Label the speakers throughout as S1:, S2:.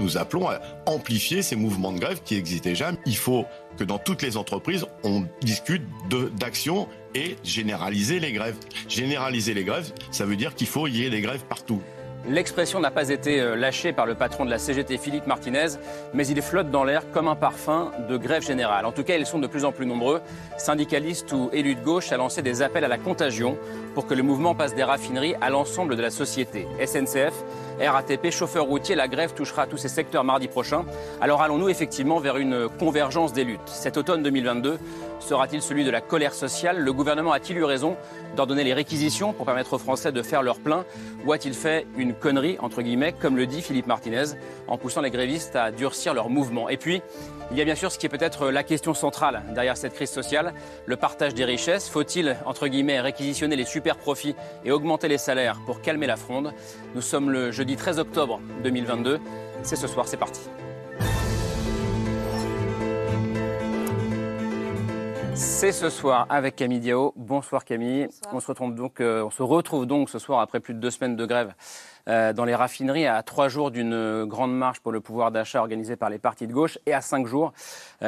S1: Nous appelons à amplifier ces mouvements de grève qui existent déjà. Il faut que dans toutes les entreprises, on discute d'actions et généraliser les grèves. Généraliser les grèves, ça veut dire qu'il faut y ait des grèves partout.
S2: L'expression n'a pas été euh, lâchée par le patron de la CGT, Philippe Martinez, mais il flotte dans l'air comme un parfum de grève générale. En tout cas, ils sont de plus en plus nombreux, syndicalistes ou élus de gauche, à lancer des appels à la contagion pour que le mouvement passe des raffineries à l'ensemble de la société. SNCF, RATP, chauffeurs routiers, la grève touchera tous ces secteurs mardi prochain. Alors allons-nous effectivement vers une convergence des luttes? Cet automne 2022 sera-t-il celui de la colère sociale? Le gouvernement a-t-il eu raison d'ordonner les réquisitions pour permettre aux Français de faire leur plein? Ou a-t-il fait une connerie, entre guillemets, comme le dit Philippe Martinez, en poussant les grévistes à durcir leur mouvement? Et puis, il y a bien sûr ce qui est peut-être la question centrale derrière cette crise sociale, le partage des richesses. Faut-il, entre guillemets, réquisitionner les super profits et augmenter les salaires pour calmer la fronde? Nous sommes le jeudi 13 octobre 2022. C'est ce soir, c'est parti. C'est ce soir avec Camille Diao. Bonsoir Camille. On se retrouve donc, euh, on se retrouve donc ce soir après plus de deux semaines de grève dans les raffineries à trois jours d'une grande marche pour le pouvoir d'achat organisée par les partis de gauche et à cinq jours euh,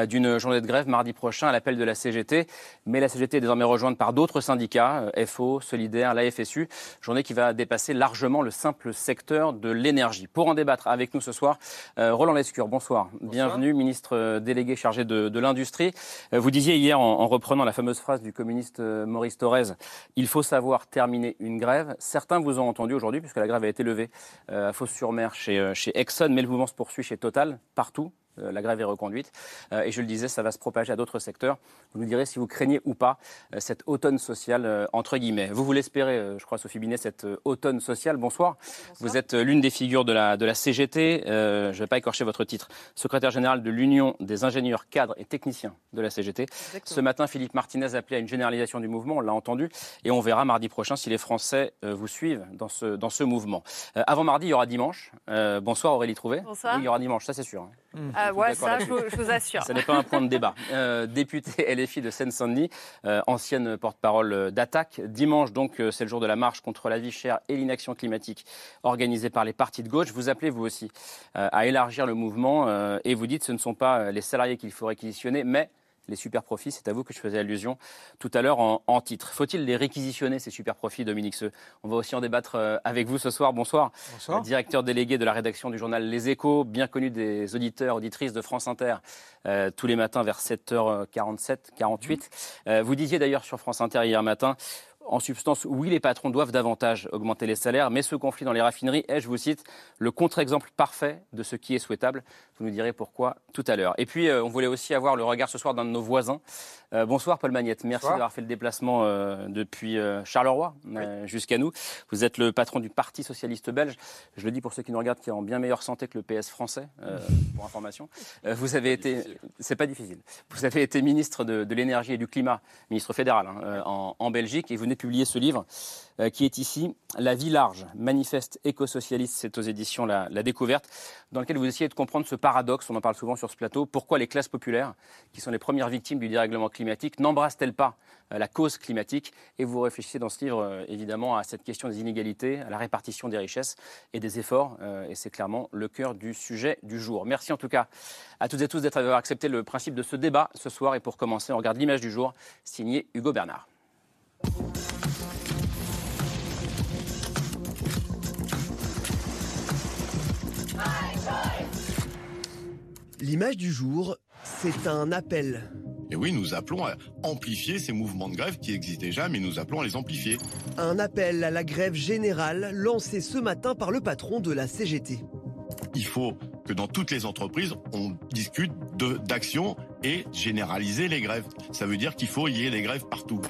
S2: d'une journée de grève mardi prochain à l'appel de la CGT. Mais la CGT est désormais rejointe par d'autres syndicats, euh, FO, Solidaire, la FSU, journée qui va dépasser largement le simple secteur de l'énergie. Pour en débattre avec nous ce soir, Roland Lescure, bonsoir. Bienvenue, ministre délégué chargé de, l'industrie. Vous disiez hier, en, en, reprenant la fameuse phrase du communiste Maurice Thorez, il faut savoir terminer une grève. Certains vous ont entendu aujourd'hui, puisque la grève a été levé euh, à Fos-sur-Mer chez, euh, chez Exxon, mais le mouvement se poursuit chez Total, partout. Euh, la grève est reconduite. et je le disais, ça va se propager à d'autres secteurs. Vous nous direz si vous craignez ou pas cette automne sociale, entre guillemets. Vous, vous l'espérez, je crois, Sophie Binet, cette automne sociale. Bonsoir. Vous êtes l'une des figures de la, de la CGT. je ne vais pas écorcher votre titre. Secrétaire général de l'Union des ingénieurs, cadres et techniciens de la CGT. Ce matin, Philippe Martinez appelé à une généralisation du mouvement. On l'a entendu. Et on verra mardi prochain si les Français vous suivent dans ce, dans ce mouvement. avant mardi, il y aura dimanche. bonsoir Aurélie Trouvé.
S3: Bonsoir.
S2: il y aura dimanche, ça c'est sûr. Hein.
S3: Ah, ouais, ça, je vous, assure.
S2: Ce n'est pas un point de débat. Euh, députée LFI de Seine-Saint-Denis, euh, ancienne porte-parole d'Attaque. Dimanche, donc, euh, c'est le jour de la marche contre la vie chère et l'inaction climatique organisée par les partis de gauche. Vous appelez, vous aussi, à élargir le mouvement et vous dites que ce ne sont pas les salariés qu'il faut réquisitionner, mais les super profits. C'est à vous que je faisais allusion tout à l'heure en, titre. Faut-il les réquisitionner, ces super profits, Dominique Seux? On va aussi en débattre euh, avec vous ce soir. Bonsoir.
S4: Bonsoir.
S2: Directeur délégué de la rédaction du journal Les Échos, bien connu des auditeurs, auditrices de France Inter, euh, tous les matins vers 7h47, 48. Euh, vous disiez d'ailleurs sur France Inter hier matin, en substance, oui, les patrons doivent davantage augmenter les salaires, mais ce conflit dans les raffineries est, je vous cite, le contre-exemple parfait de ce qui est souhaitable. Vous nous direz pourquoi tout à l'heure. Et puis, euh, on voulait aussi avoir le regard ce soir d'un de nos voisins. Euh, bonsoir, Paul Magnette. Merci d'avoir fait le déplacement euh, depuis Charleroi jusqu'à nous. Vous êtes le patron du Parti socialiste belge. Je le dis pour ceux qui nous regardent, qui est en bien meilleure santé que le PS français, pour information. vous avez été, c'est pas difficile. Vous avez été ministre de, l'énergie et du climat, ministre fédéral hein, en, en Belgique, et vous venez publier ce livre euh, qui est ici, La vie large, manifeste éco-socialiste, c'est aux éditions la, Découverte, dans lequel vous essayez de comprendre ce paradoxe, on en parle souvent sur ce plateau, pourquoi les classes populaires, qui sont les premières victimes du dérèglement climatique, n'embrassent-elles pas euh, la cause climatique? Et vous réfléchissez dans ce livre, euh, évidemment, à cette question des inégalités, à la répartition des richesses et des efforts, et c'est clairement le cœur du sujet du jour. Merci en tout cas à toutes et tous d'avoir accepté le principe de ce débat ce soir, et pour commencer, on regarde l'image du jour, signée Hugo Bernard.
S5: L'image du jour, c'est un appel.
S1: Et oui, nous appelons à amplifier ces mouvements de grève qui existent déjà, mais nous appelons à les amplifier.
S5: Un appel à la grève générale lancé ce matin par le patron de la CGT.
S1: Il faut que dans toutes les entreprises, on discute d'actions et généraliser les grèves. Ça veut dire qu'il faut y ait des grèves partout.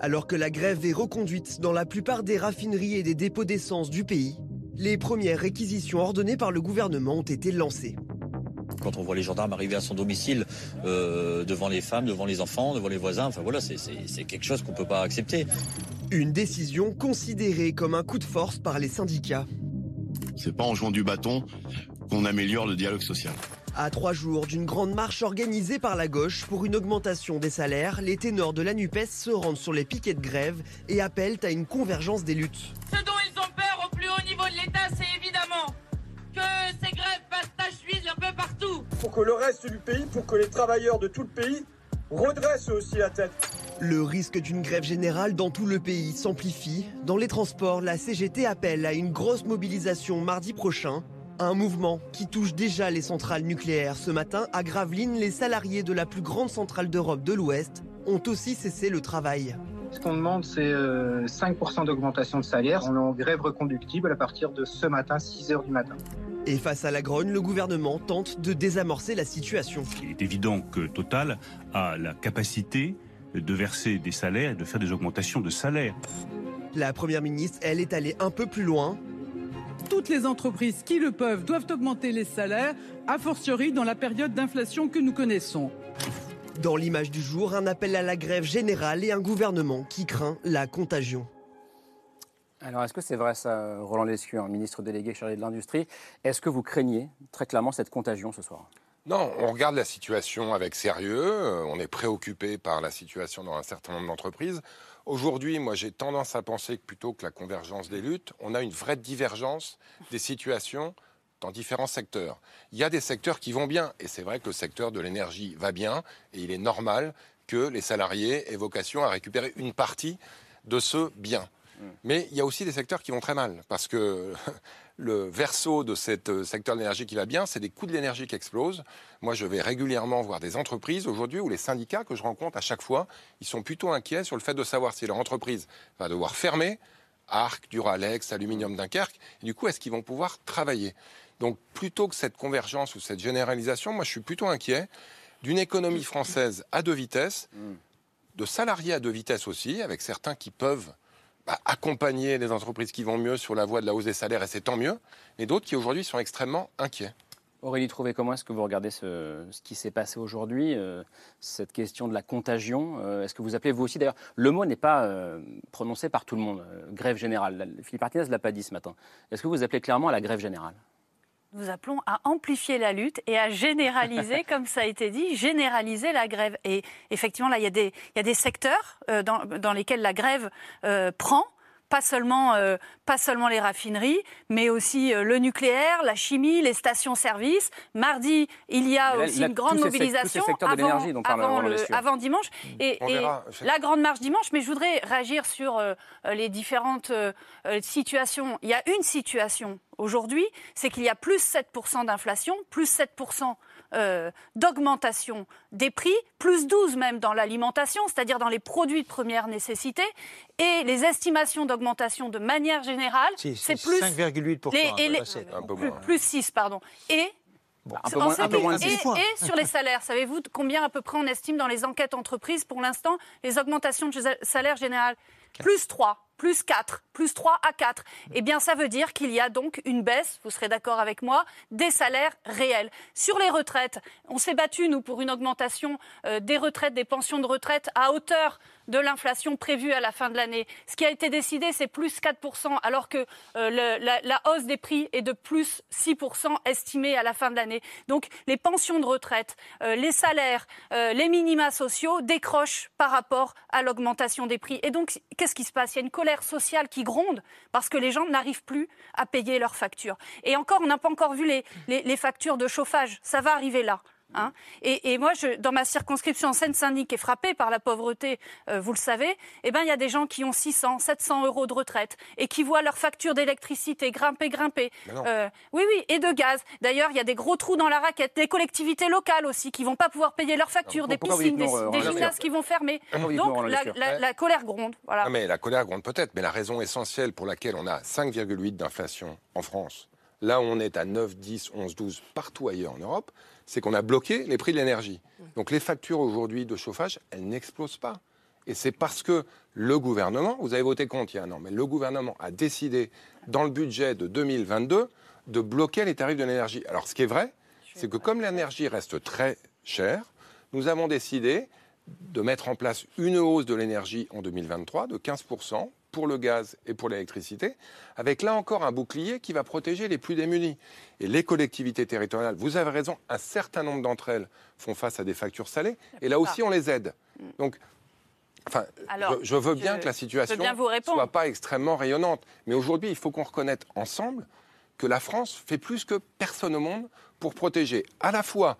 S5: Alors que la grève est reconduite dans la plupart des raffineries et des dépôts d'essence du pays, les premières réquisitions ordonnées par le gouvernement ont été lancées.
S4: Quand on voit les gendarmes arriver à son domicile euh, devant les femmes, devant les enfants, devant les voisins. Enfin voilà, c'est quelque chose qu'on ne peut pas accepter.
S5: Une décision considérée comme un coup de force par les syndicats.
S1: C'est pas en jouant du bâton qu'on améliore le dialogue social.
S5: À trois jours d'une grande marche organisée par la gauche pour une augmentation des salaires, les ténors de la NUPES se rendent sur les piquets de grève et appellent à une convergence des luttes.
S6: Ce dont ils ont peur au plus haut niveau de l'État, c'est évidemment que ces grèves passent partout.
S7: Pour que le reste du pays, pour que les travailleurs de tout le pays redressent aussi la tête.
S5: Le risque d'une grève générale dans tout le pays s'amplifie. Dans les transports, la CGT appelle à une grosse mobilisation mardi prochain. Un mouvement qui touche déjà les centrales nucléaires. Ce matin, à Gravelines, les salariés de la plus grande centrale d'Europe de l'Ouest ont aussi cessé le travail.
S8: Ce qu'on demande, c'est 5% euh, d'augmentation de salaire. On est en grève reconductible à partir de ce matin, 6h du matin.
S5: Et face à la grogne, le gouvernement tente de désamorcer la situation.
S9: Il est évident que Total a la capacité de verser des salaires et de faire des augmentations de salaire.
S5: La Première ministre, elle, est allée un peu plus loin
S10: toutes les entreprises qui le peuvent doivent augmenter les salaires, a fortiori dans la période d'inflation que nous connaissons.
S5: Dans l'image du jour, un appel à la grève générale et un gouvernement qui craint la contagion.
S2: Alors, est-ce que c'est vrai ça, Roland Lescu, ministre délégué chargé de l'industrie? Est-ce que vous craignez très clairement cette contagion ce soir?
S11: Non, on regarde la situation avec sérieux, euh, on est préoccupé par la situation dans un certain nombre d'entreprises. Aujourd'hui, moi j'ai tendance à penser que plutôt que la convergence des luttes, on a une vraie divergence des situations dans différents secteurs. Il y a des secteurs qui vont bien, et c'est vrai que le secteur de l'énergie va bien, et il est normal que les salariés aient vocation à récupérer une partie de ce bien. Mm. Mais il y a aussi des secteurs qui vont très mal, parce que le verso de ce euh, secteur de l'énergie qui va bien, c'est des coûts de l'énergie qui explosent. Moi, je vais régulièrement voir des entreprises aujourd'hui où les syndicats que je rencontre à chaque fois, ils sont plutôt inquiets sur le fait de savoir si leur entreprise va devoir fermer, Arc, Duralex, Aluminium Dunkerque, et du coup, est-ce qu'ils vont pouvoir travailler? Donc, plutôt que cette convergence ou cette généralisation, moi, je suis plutôt inquiet d'une économie française à deux vitesses, mm. de salariés à deux vitesses aussi, avec certains qui peuvent accompagner les entreprises qui vont mieux sur la voie de la hausse des salaires, et c'est tant mieux, mais d'autres qui aujourd'hui sont extrêmement inquiets.
S2: Aurélie Trouvé, comment est-ce que vous regardez ce, qui s'est passé aujourd'hui, euh, cette question de la contagion euh, Est-ce que vous appelez vous aussi, d'ailleurs, le mot n'est pas euh, prononcé par tout le monde, grève générale. Philippe Martinez ne l'a pas dit ce matin. Est-ce que vous appelez clairement à la grève générale?
S3: Nous appelons à amplifier la lutte et à généraliser, comme ça a été dit, généraliser la grève. Et effectivement, là, il y a des, il y a des secteurs euh, dans, dans, lesquels la grève euh, prend pas seulement, euh, pas seulement les raffineries, mais aussi le nucléaire, la chimie, les stations-service. Mardi, il y a aussi une grande mobilisation avant, avant, avant, dimanche. Et, et la grande marche dimanche, mais je voudrais réagir sur les différentes situations. Il y a une situation aujourd'hui, c'est qu'il y a plus 7% d'inflation, plus 7% euh, d'augmentation des prix, plus 12 même dans l'alimentation, c'est-à-dire dans les produits de première nécessité, et les estimations d'augmentation de manière générale, c'est plus
S12: 5,8%.
S3: plus, 6, pardon. Et un peu moins, et, et, sur les salaires, savez-vous combien à peu près on estime dans les enquêtes entreprises pour l'instant les augmentations de salaire général Plus 3 plus 4, plus 3 à 4, eh bien ça veut dire qu'il y a donc une baisse, vous serez d'accord avec moi, des salaires réels. Sur les retraites, on s'est battu, nous, pour une augmentation euh, des retraites, des pensions de retraite à hauteur de l'inflation prévue à la fin de l'année. Ce qui a été décidé, c'est plus 4%, alors que euh, la, hausse des prix est de plus 6% estimée à la fin de l'année. Donc les pensions de retraite, euh, les salaires, les minima sociaux décrochent par rapport à l'augmentation des prix. Et donc, qu'est-ce qui se passe? Il y a une sociale qui gronde parce que les gens n'arrivent plus à payer leurs factures. Et encore, on n'a pas encore vu les, les factures de chauffage. Ça va arriver là. Hein. et, moi, je, dans ma circonscription en Seine-Saint-Denis, qui est frappée par la pauvreté, euh, vous le savez, eh ben, il y a des gens qui ont 600, 700 euros de retraite et qui voient leur facture d'électricité grimper, grimper. Euh, oui, oui, et de gaz. D'ailleurs, il y a des gros trous dans la raquette. Des collectivités locales aussi qui vont pas pouvoir payer leurs factures, des piscines, des, euh, gymnases qui vont fermer. Donc, la, colère gronde. Voilà.
S11: mais la colère gronde peut-être, mais la raison essentielle pour laquelle on a 5,8 d'inflation en France, là où on est à 9, 10, 11, 12 partout ailleurs en Europe, c'est qu'on a bloqué les prix de l'énergie. Donc les factures aujourd'hui de chauffage, elles n'explosent pas. Et c'est parce que le gouvernement, vous avez voté contre il y a un an, mais le gouvernement a décidé, dans le budget de 2022, de bloquer les tarifs de l'énergie. Alors ce qui est vrai, c'est que comme l'énergie reste très chère, nous avons décidé de mettre en place une hausse de l'énergie en 2023 de 15% pour le gaz et pour l'électricité, avec là encore un bouclier qui va protéger les plus démunis. Et les collectivités territoriales, vous avez raison, un certain nombre d'entre elles font face à des factures salées, et là aussi on les aide. Mm. Donc, enfin, je, veux bien que la situation ne soit pas extrêmement rayonnante, mais aujourd'hui il faut qu'on reconnaisse ensemble que la France fait plus que personne au monde pour protéger à la fois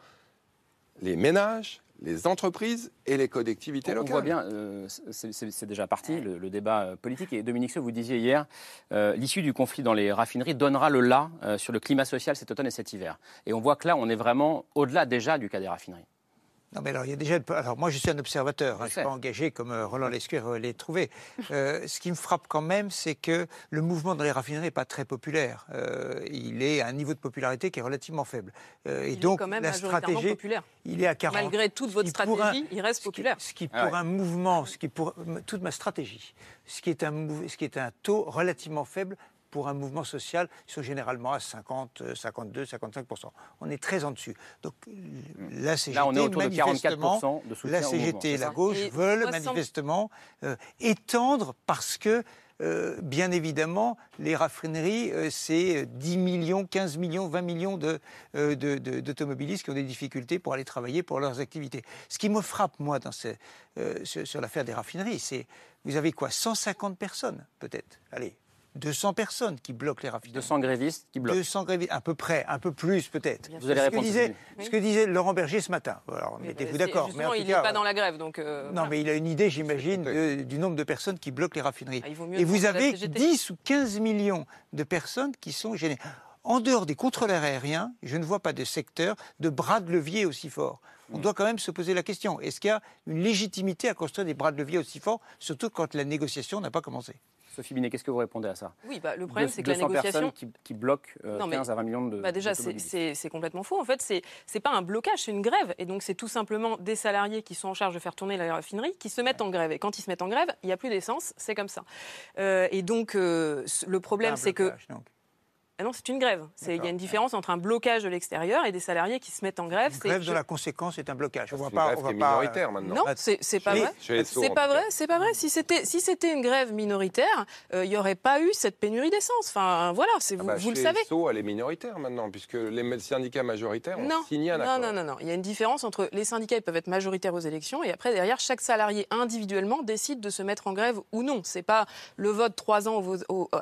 S11: les ménages, les entreprises et les collectivités locales.
S2: On voit bien, euh, c'est déjà parti, le, débat euh, politique. Et Dominique Seux, vous disiez hier, euh, l'issue du conflit dans les raffineries donnera le là sur le climat social cet automne et cet hiver. Et on voit que là, on est vraiment au-delà déjà du cas des raffineries.
S13: Non, mais alors, il y a déjà. Alors, moi, je suis un observateur. Hein, je ne suis pas engagé comme euh, Roland Lescure euh, l'est trouvé. Euh, ce qui me frappe quand même, c'est que le mouvement dans les raffineries n'est pas très populaire. il est à un niveau de popularité qui est relativement faible.
S14: et donc, quand même la stratégie. Populaire.
S13: Il est à 40.
S14: Malgré toute votre stratégie, il reste populaire.
S13: Ce qui, pour un mouvement, ce qui pour toute ma stratégie, ce qui est un, ce qui est un taux relativement faible pour un mouvement social, ils sont généralement à 50, 52, 55 On est très en dessus. Donc la CGT, Là, on est autour de 44 de soutien La CGT et la gauche veulent manifestement euh, étendre parce que euh, bien évidemment, les raffineries, euh, c'est 10 millions, 15 millions, 20 millions d'automobilistes qui ont des difficultés pour aller travailler pour leurs activités. Ce qui me frappe, moi, dans sur, sur l'affaire des raffineries, c'est, vous avez quoi 150 personnes, peut-être? Allez, 200 personnes qui bloquent les raffineries.
S2: 200 grévistes qui bloquent
S13: 200 grévistes, à peu près, un peu plus peut-être. Vous allez répondre. Ce que, disait, ce que disait Laurent Berger ce matin. Alors, mettez-vous d'accord.
S14: Mais il n'est pas dans la grève. Donc
S13: euh, non, mais il a une idée, j'imagine, du nombre de personnes qui bloquent les raffineries. Ah, Et vous avez 10 ou 15 millions de personnes qui sont gênées. En dehors des contrôleurs aériens, je ne vois pas de secteur de bras de levier aussi fort. On doit quand même se poser la question est-ce qu'il y a une légitimité à construire des bras de levier aussi forts, surtout quand la négociation n'a pas commencé?
S2: Sophie Binet, qu'est-ce que vous répondez à ça?
S14: Oui, bah, le problème, c'est que la négociation.
S2: Qui, qui bloquent 15 euh, à 20 millions de.
S14: Bah déjà, c'est complètement faux. En fait, c'est n'est pas un blocage, c'est une grève. Et donc, c'est tout simplement des salariés qui sont en charge de faire tourner la raffinerie qui se mettent en grève. Et quand ils se mettent en grève, il n'y a plus d'essence, c'est comme ça. Euh, et donc, euh, le problème, c'est que. Ah non, c'est une grève. Il y a une différence entre un blocage de l'extérieur et des salariés qui se mettent en grève.
S13: Une grève de la conséquence est un blocage.
S11: On voit pas, on minoritaire maintenant.
S14: Non, c'est pas, vrai. C'est pas vrai. C'est pas vrai. Si c'était si c'était une grève minoritaire, euh, il n'y aurait pas eu cette pénurie d'essence. Enfin voilà, c'est vous, ah bah, vous le savez.
S11: SO, elle est minoritaire maintenant puisque les syndicats majoritaires ont signé un
S14: accord. Non, non, non, non. Il y a une différence entre les syndicats ils peuvent être majoritaires aux élections et après derrière chaque salarié individuellement décide de se mettre en grève ou non. C'est pas le vote trois ans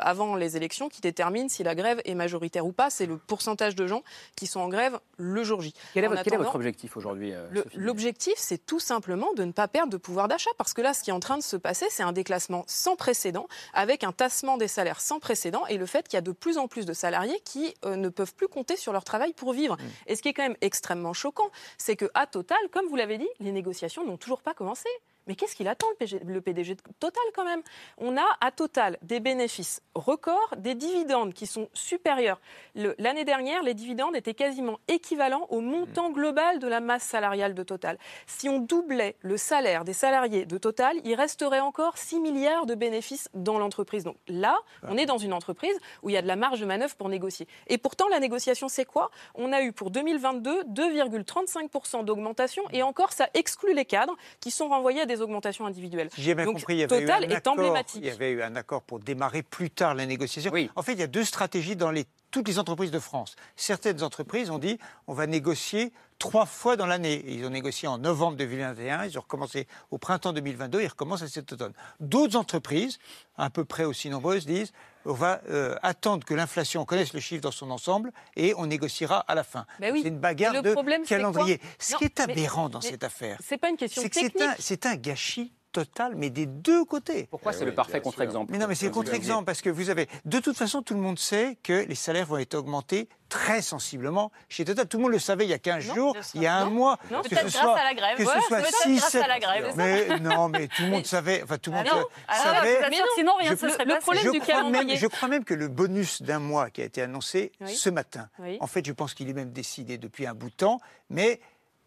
S14: avant les élections qui détermine si la grève est majoritaire ou pas, c'est le pourcentage de gens qui sont en grève le jour J.
S2: Quel est, votre, objectif aujourd'hui euh,
S14: L'objectif, c'est tout simplement de ne pas perdre de pouvoir d'achat, parce que là, ce qui est en train de se passer, c'est un déclassement sans précédent, avec un tassement des salaires sans précédent, et le fait qu'il y a de plus en plus de salariés qui euh, ne peuvent plus compter sur leur travail pour vivre. Mmh. Et ce qui est quand même extrêmement choquant, c'est que à Total, comme vous l'avez dit, les négociations n'ont toujours pas commencé. Mais qu'est-ce qu'il attend le, PDG de Total quand même? On a à Total des bénéfices records, des dividendes qui sont supérieurs. L'année dernière, les dividendes étaient quasiment équivalents au montant global de la masse salariale de Total. Si on doublait le salaire des salariés de Total, il resterait encore 6 milliards de bénéfices dans l'entreprise. Donc là, on est dans une entreprise où il y a de la marge de manœuvre pour négocier. Et pourtant, la négociation, c'est quoi? On a eu pour 2022 2,35% d'augmentation et encore, ça exclut les cadres qui sont renvoyés à des augmentations individuelles.
S13: j'ai bien compris, il y avait Total eu un est emblématique. Il y avait eu un accord pour démarrer plus tard la négociation. En fait, il y a deux stratégies dans les, toutes les entreprises de France. Certaines entreprises ont dit on va négocier trois fois dans l'année. Ils ont négocié en novembre 2021, ils ont recommencé au printemps 2022, ils recommencent à cet automne. D'autres entreprises, à peu près aussi nombreuses, disent on va euh, attendre que l'inflation connaisse le chiffre dans son ensemble et on négociera à la fin. c'est une bagarre de calendrier. Ce qui est aberrant dans cette affaire,
S14: c'est pas une question technique.
S13: C'est un, gâchis total, mais des deux côtés.
S2: Pourquoi c'est le parfait contre-exemple
S13: Mais non, mais c'est le contre-exemple parce que vous avez, de toute façon, tout le monde sait que les salaires vont être augmentés très sensiblement chez Total. Tout le monde le savait il y a 15 jours, il y a un mois.
S14: Non, peut-être grâce à la grève.
S13: Que ce soit 6, grâce à la grève. Mais non, mais tout le monde savait. Enfin, tout le ah monde ah savait.
S14: mais non, sinon rien ne se serait le problème du calendrier.
S13: je crois même que le bonus d'un mois qui a été annoncé ce matin, en fait, je pense qu'il est même décidé depuis un bout de temps, mais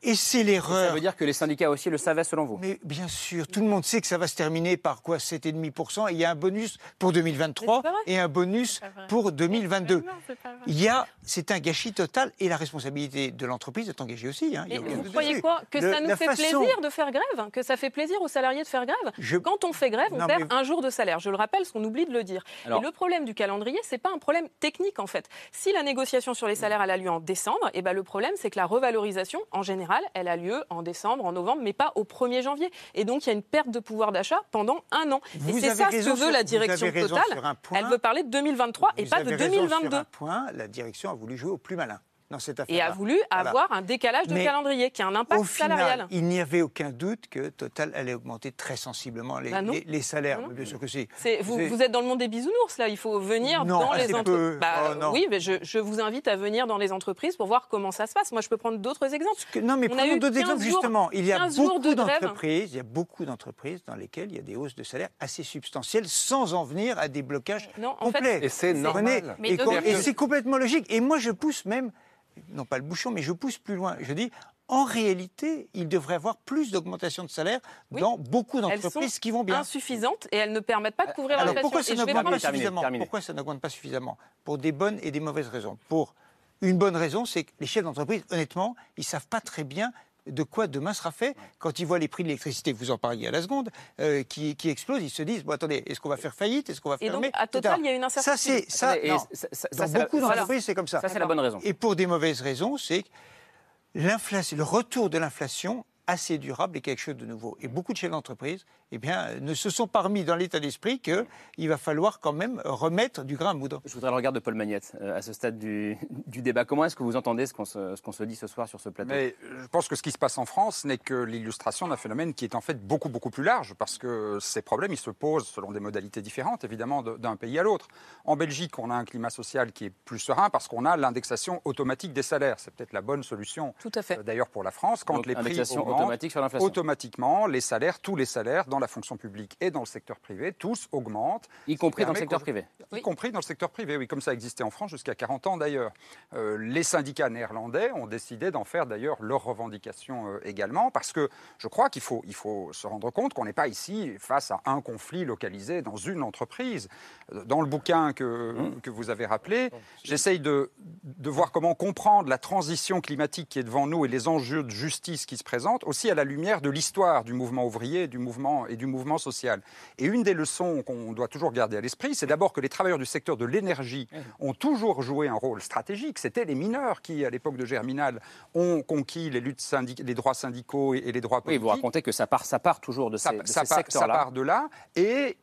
S13: Et c'est l'erreur.
S2: Ça veut dire que les syndicats aussi le savaient selon vous
S13: Mais bien sûr, tout le monde sait que ça va se terminer par quoi 7,5% et il y a un bonus pour 2023 et un bonus pour 2022. Il y a, c'est un gâchis total et la responsabilité de l'entreprise est engagée aussi.
S14: Hein, vous croyez quoi Que ça nous fait plaisir de faire grève? Que ça fait plaisir aux salariés de faire grève? Quand on fait grève, on perd un jour de salaire. Je le rappelle, ce qu'on oublie de le dire. et le problème du calendrier, c'est pas un problème technique en fait. Si la négociation sur les salaires a lieu en décembre, et eh ben le problème c'est que la revalorisation en général elle a lieu en décembre, en novembre, mais pas au 1er janvier. Et donc, il y a une perte de pouvoir d'achat pendant un an. et c'est ça ce que veut la direction totale. Elle veut parler de 2023 et pas de 2022. Sur un
S13: point, la direction a voulu jouer au plus malin
S14: et a voulu avoir un décalage de calendrier qui a un impact
S13: au
S14: salarial.
S13: il n'y avait aucun doute que Total allait augmenter très sensiblement les, bah les, salaires. Bien sûr que si.
S14: Vous, vous, êtes dans le monde des bisounours, là. Il faut venir dans les entreprises. Bah, oh, oui, mais je, vous invite à venir dans les entreprises pour voir comment ça se passe. Moi, je peux prendre d'autres exemples.
S13: non, mais prenons d'autres exemples, justement. Il y a beaucoup d'entreprises, il y a beaucoup d'entreprises dans lesquelles il y a des hausses de salaire assez substantielles sans en venir à des blocages complets.
S11: et c'est normal.
S13: et c'est complètement logique. Et moi, je pousse même non pas le bouchon, mais je pousse plus loin. Je dis, en réalité, il devrait y avoir plus d'augmentation de salaire dans beaucoup d'entreprises qui vont bien.
S14: insuffisantes et elles ne permettent pas de couvrir
S13: Alors pourquoi ça n'augmente pas suffisamment Pourquoi ça n'augmente pas suffisamment Pour des bonnes et des mauvaises raisons. Pour une bonne raison, c'est que les chefs d'entreprise, honnêtement, ils savent pas très bien de quoi demain sera fait quand ils voient les prix de l'électricité, vous en parliez à la seconde, euh, qui, qui, explosent, ils se disent bon attendez, est-ce qu'on va faire faillite, est-ce qu'on va fermer
S14: Et donc à Total, il y a une incertitude.
S13: Ça c'est ça, dans beaucoup d'entreprises c'est comme ça.
S2: Ça c'est la bonne raison.
S13: Et pour des mauvaises raisons, c'est l'inflation, le retour de l'inflation assez durable et quelque chose de nouveau. Et beaucoup de chefs d'entreprise eh bien, ne se sont pas remis dans l'état d'esprit qu'il va falloir quand même remettre du grain à moudre.
S2: Je voudrais le regard de Paul Magnette euh, à ce stade du, débat. Comment est-ce que vous entendez ce qu'on se, se, dit ce soir sur ce plateau?
S15: Mais Je pense que ce qui se passe en France n'est que l'illustration d'un phénomène qui est en fait beaucoup, beaucoup plus large, parce que ces problèmes, ils se posent selon des modalités différentes, évidemment, d'un pays à l'autre. En Belgique, on a un climat social qui est plus serein parce qu'on a l'indexation automatique des salaires. C'est peut-être la bonne solution,
S14: Tout à fait.
S15: Euh, d'ailleurs, pour la France. Quand les prix augmentent, automatique sur automatiquement, les salaires, tous les salaires dans la fonction publique et dans le secteur privé, tous augmentent.
S2: Y compris dans le secteur privé
S15: Y compris dans le secteur privé, oui, comme ça existait en France jusqu'à 40 ans d'ailleurs. Euh, les syndicats néerlandais ont décidé d'en faire d'ailleurs leur revendication euh, également, parce que je crois qu'il faut, il faut se rendre compte qu'on n'est pas ici face à un conflit localisé dans une entreprise. Euh, dans le bouquin que, mmh. que vous avez rappelé, j'essaye de, de voir comment comprendre la transition climatique qui est devant nous et les enjeux de justice qui se présentent, aussi à la lumière de l'histoire du mouvement ouvrier du mouvement, et du mouvement social. Et une des leçons qu'on doit toujours garder à l'esprit, c'est d'abord que les travailleurs du secteur de l'énergie ont toujours joué un rôle stratégique. C'était les mineurs qui, à l'époque de Germinal, ont conquis les, luttes les droits syndicaux et, les droits politiques.
S2: Oui, vous racontez que ça part, ça part toujours de, ces, secteurs-là. Ça
S15: part de là. Et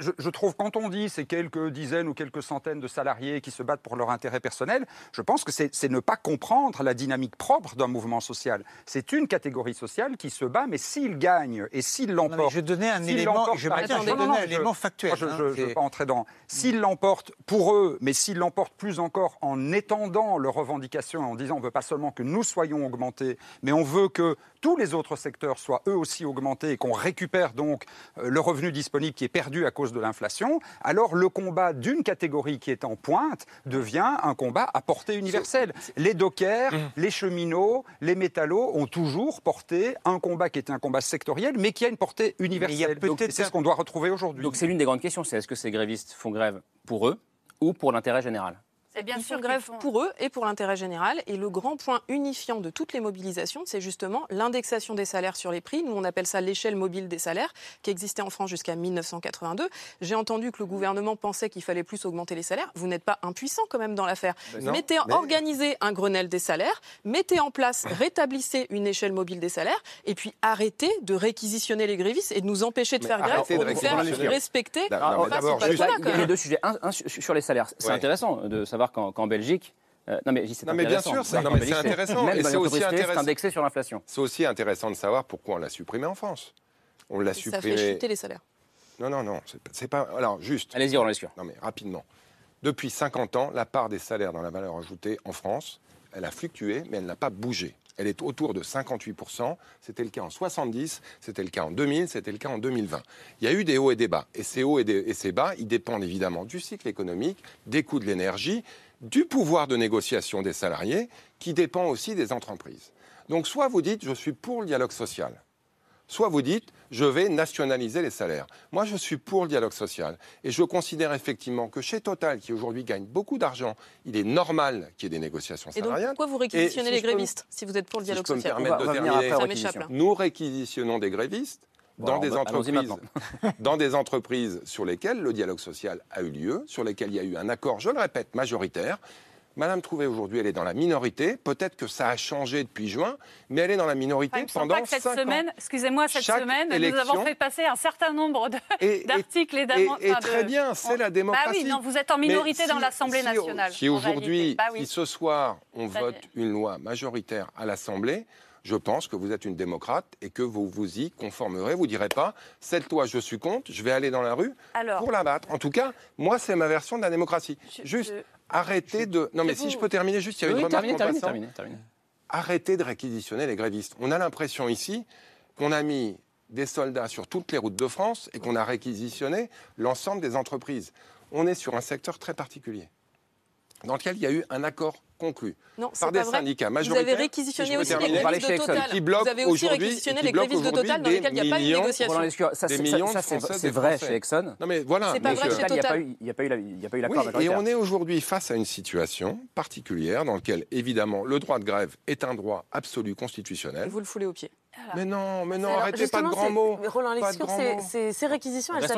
S15: je, trouve, quand on dit ces quelques dizaines ou quelques centaines de salariés qui se battent pour leur intérêt personnel, je pense que c'est ne pas comprendre la dynamique propre d'un mouvement social. C'est une catégorie sociale qui se bat, mais s'il gagne et s'il l'emporte.
S13: Je donnais un élément, je, un élément factuel.
S15: je ne vais pas entrer dans. S'il l'emporte pour eux, mais s'il l'emporte plus encore en étendant leurs revendications, en disant on ne veut pas seulement que nous soyons augmentés, mais on veut que tous les autres secteurs soient eux aussi augmentés et qu'on récupère donc euh, le revenu disponible qui est perdu à cause de l'inflation, alors le combat d'une catégorie qui est en pointe devient un combat à portée universelle. Les dockers, mmh. les cheminots, les métallos ont toujours porté un combat qui était un combat sectoriel, mais qui a une portée universelle. C'est ce qu'on doit retrouver aujourd'hui.
S2: Donc c'est l'une des grandes questions, c'est est-ce que ces grévistes font grève pour eux ou pour l'intérêt général?
S14: C'est bien sûr grève pour eux et pour l'intérêt général. Et le grand point unifiant de toutes les mobilisations, c'est justement l'indexation des salaires sur les prix. Nous, on appelle ça l'échelle mobile des salaires, qui existait en France jusqu'à 1982. J'ai entendu que le gouvernement pensait qu'il fallait plus augmenter les salaires. Vous n'êtes pas impuissant quand même dans l'affaire. Ben mettez, organisez un Grenelle des salaires, mettez en place, rétablissez une échelle mobile des salaires, et puis arrêtez de réquisitionner les grévistes et de nous empêcher de faire grève pour nous faire respecter.
S2: Il y a deux sujets. Un, sur les salaires. C'est intéressant de savoir qu'en Belgique, euh, non mais,
S11: non, mais bien sûr, c'est intéressant.
S2: et c'est aussi intéressant. indexé sur l'inflation.
S11: C'est aussi intéressant de savoir pourquoi on l'a supprimé en France.
S14: On l'a supprimé. Ça fait chuter les salaires.
S11: Non, non, non, c'est pas. Alors, juste.
S2: Allez-y, on sûr.
S11: Non, mais rapidement. Depuis 50 ans, la part des salaires dans la valeur ajoutée en France, elle a fluctué, mais elle n'a pas bougé. Elle est autour de 58%. C'était le cas en 70, c'était le cas en 2000, c'était le cas en 2020. Il y a eu des hauts et des bas. Et ces hauts et, ces bas, ils dépendent évidemment du cycle économique, des coûts de l'énergie, du pouvoir de négociation des salariés, qui dépend aussi des entreprises. Donc soit vous dites je suis pour le dialogue social, soit vous dites je vais nationaliser les salaires. Moi, je suis pour le dialogue social. Et je considère effectivement que chez Total, qui aujourd'hui gagne beaucoup d'argent, il est normal qu'il y ait des négociations salariales.
S14: Et donc, pourquoi vous réquisitionnez les grévistes si vous êtes pour le dialogue social?
S11: Nous réquisitionnons des grévistes dans, des entreprises, dans des entreprises sur lesquelles le dialogue social a eu lieu, sur lesquelles il y a eu un accord, je le répète, majoritaire, Madame Trouvé, aujourd'hui, elle est dans la minorité. Peut-être que ça a changé depuis juin, mais elle est dans la minorité pendant pas que
S3: cette semaine, Excusez-moi, cette semaine, nous avons fait passer un certain nombre d'articles et,
S11: d'amendements. Et, très bien, c'est la démocratie.
S3: Bah oui, non, vous êtes en minorité dans l'Assemblée nationale.
S11: Si aujourd'hui, bah si ce soir, on vote une loi majoritaire à l'Assemblée, je pense que vous êtes une démocrate et que vous vous y conformerez. Vous ne direz pas, cette loi, je suis contre, je vais aller dans la rue pour la battre. En tout cas, moi, c'est ma version de la démocratie. Juste, arrêtez de... Non, mais si je peux terminer juste, il y a une remarque terminé, Arrêtez de réquisitionner les grévistes. On a l'impression ici qu'on a mis des soldats sur toutes les routes de France et qu'on a réquisitionné l'ensemble des entreprises. On est sur un secteur très particulier dans lequel il y a eu un accord conclu
S14: non,
S11: par des syndicats majoritaires.
S14: Vous avez réquisitionné aussi les grévistes de Total. vous avez aussi réquisitionné les grévistes de Total dans lesquels il n'y a pas eu de négociation.
S2: Ça, c'est vrai chez Exxon.
S11: Non mais voilà.
S14: C'est pas vrai chez Total.
S2: Il n'y a pas eu l'accord
S11: oui, Et on est aujourd'hui face à une situation particulière dans laquelle, évidemment, le droit de grève est un droit absolu constitutionnel.
S14: Vous le foulez au
S11: Mais non, mais non, arrêtez pas de grands mots.
S16: Roland ces, réquisitions, elles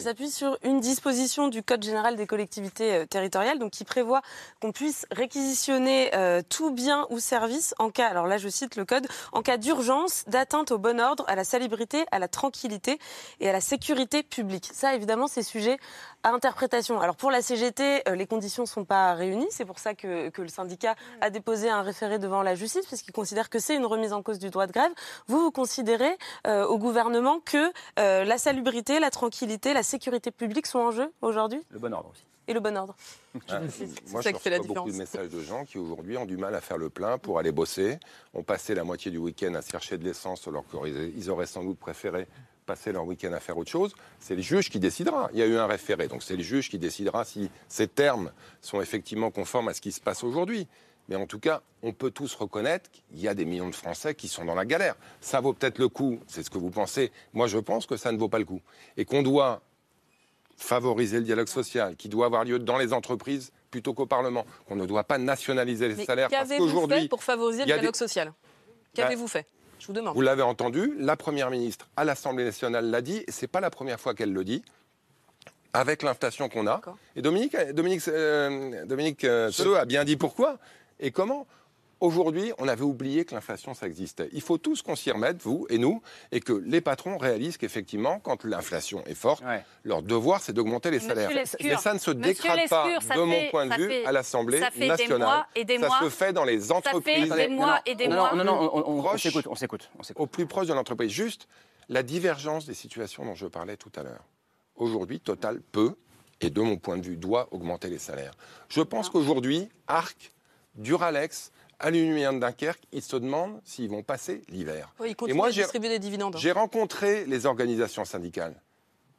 S16: s'appuient sur, une disposition du Code général des collectivités euh, territoriales, donc qui prévoit qu'on puisse réquisitionner euh, tout bien ou service en cas, alors là je cite le code, en cas d'urgence, d'atteinte au bon ordre, à la salubrité, à la tranquillité et à la sécurité publique. Ça, évidemment, c'est sujet à interprétation. Alors pour la CGT, euh, les conditions ne sont pas réunies. C'est pour ça que, que, le syndicat a déposé un référé devant la justice, puisqu'il considère que c'est une remise en cause du droit de grève. Vous, vous considérez euh, au gouvernement que euh, la salubrité, la tranquillité, la sécurité publique sont en jeu aujourd'hui?
S2: Le bon ordre aussi.
S16: Et le bon ordre.
S11: Ah, moi, je reçois beaucoup de messages de gens qui aujourd'hui ont du mal à faire le plein pour aller bosser, ont passé la moitié du week-end à chercher de l'essence alors qu'ils auraient sans doute préféré passer leur week-end à faire autre chose, c'est le juge qui décidera. Il y a eu un référé, donc c'est le juge qui décidera si ces termes sont effectivement conformes à ce qui se passe aujourd'hui. Mais en tout cas, on peut tous reconnaître qu'il y a des millions de Français qui sont dans la galère. Ça vaut peut-être le coup, c'est ce que vous pensez. Moi, je pense que ça ne vaut pas le coup. Et qu'on doit favoriser le dialogue social, qui doit avoir lieu dans les entreprises plutôt qu'au Parlement, qu'on ne doit pas nationaliser les salaires.
S14: Qu'avez-vous fait pour favoriser le dialogue social? Qu'avez-vous fait?
S11: Vous l'avez entendu, la Première ministre à l'Assemblée nationale l'a dit, et ce n'est pas la première fois qu'elle le dit avec l'inflation qu'on a. Et Dominique, Dominique, euh, Dominique euh, a bien dit pourquoi et comment. Aujourd'hui, on avait oublié que l'inflation, ça existait? Il faut tous qu'on s'y remette, vous et nous, et que les patrons réalisent qu'effectivement, quand l'inflation est forte, leur devoir, c'est d'augmenter les salaires. Mais ça ne se décrade pas, de mon point de vue, à l'Assemblée nationale.
S3: Et des mois,
S11: ça se fait dans les entreprises.
S3: Ça fait des mois et des mois.
S2: Non, non, non, on s'écoute, on s'écoute.
S11: Au plus proche de l'entreprise. Juste la divergence des situations dont je parlais tout à l'heure. Aujourd'hui, Total peut, et de mon point de vue, doit augmenter les salaires. Je pense qu'aujourd'hui, Arc, Duralex, Aluminium de Dunkerque, ils se demandent s'ils vont passer l'hiver.
S14: Oui, ils et moi, à distribuer des dividendes.
S11: J'ai rencontré les organisations syndicales.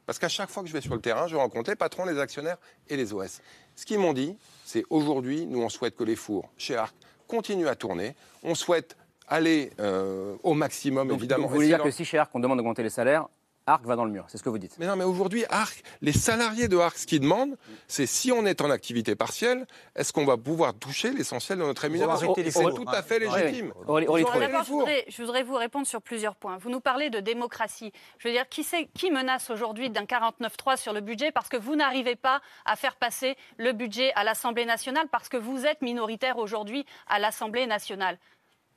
S11: Parce qu'à chaque fois que je vais sur le terrain, je rencontre les patrons, les actionnaires et les OS. Ce qu'ils m'ont dit, c'est aujourd'hui, nous, on souhaite que les fours chez Arc continuent à tourner. On souhaite aller euh, au maximum, évidemment.
S2: Vous voulez dire que si chez Arc, on demande d'augmenter les salaires, Arc va dans le mur, c'est ce que vous dites.
S11: Mais non, mais aujourd'hui, Arc, les salariés de Arc, ce qu'ils demandent, c'est si on est en activité partielle, est-ce qu'on va pouvoir toucher l'essentiel de notre rémunération C'est tout à fait légitime.
S3: je, voudrais, vous répondre sur plusieurs points. Vous nous parlez de démocratie. Je veux dire, qui, qui menace aujourd'hui d'un 49-3 sur le budget parce que vous n'arrivez pas à faire passer le budget à l'Assemblée nationale parce que vous êtes minoritaire aujourd'hui à l'Assemblée nationale?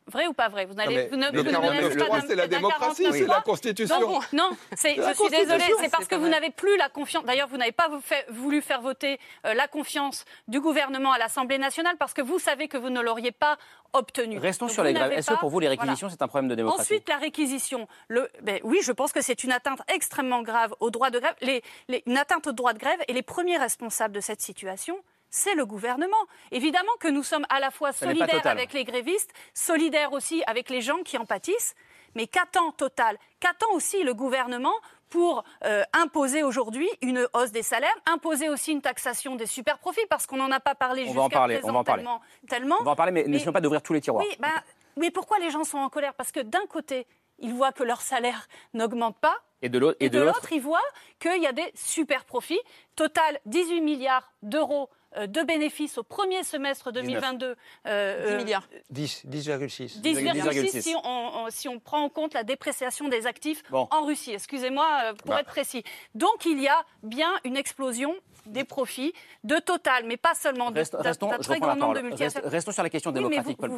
S3: Vrai ou pas vrai?
S11: Vous n'allez vous ne, le c'est la démocratie, c'est la Constitution.
S3: Non, non je suis désolée, c'est parce que vous n'avez plus la confiance. D'ailleurs, vous n'avez pas voulu faire voter euh, la confiance du gouvernement à l'Assemblée nationale parce que vous savez que vous ne l'auriez pas obtenue.
S2: Restons sur les grèves. Est-ce que pour vous, les réquisitions, c'est un problème de démocratie?
S3: Ensuite, la réquisition. Le, ben, oui, je pense que c'est une atteinte extrêmement grave au droit de grève. Les, les, une atteinte au droit de grève et les premiers responsables de cette situation, c'est le gouvernement. Évidemment que nous sommes à la fois solidaires avec les grévistes, solidaires aussi avec les gens qui en pâtissent, mais qu'attend Total? Qu'attend aussi le gouvernement pour euh, imposer aujourd'hui une hausse des salaires, imposer aussi une taxation des super profits, parce qu'on n'en a pas parlé jusqu'à présent
S2: on va en parler.
S3: tellement,
S2: On va en parler, mais, n'essayons pas d'ouvrir tous les tiroirs.
S3: Oui, bah, Mais pourquoi les gens sont en colère? Parce que d'un côté, ils voient que leur salaire n'augmente pas.
S2: Et de l'autre,
S3: ils voient qu'il y a des super profits. Total, 18 milliards d'euros de bénéfices au premier semestre 2022.
S13: 10 milliards. 10, 10,6.
S3: 10,6 si on, si on prend en compte la dépréciation des actifs en Russie. Excusez-moi euh, pour bah. être précis. Donc il y a bien une explosion des profits de Total, mais pas seulement de,
S2: restons, très grand nombre de multinationales. Restons sur la question démocratique, Paul, vous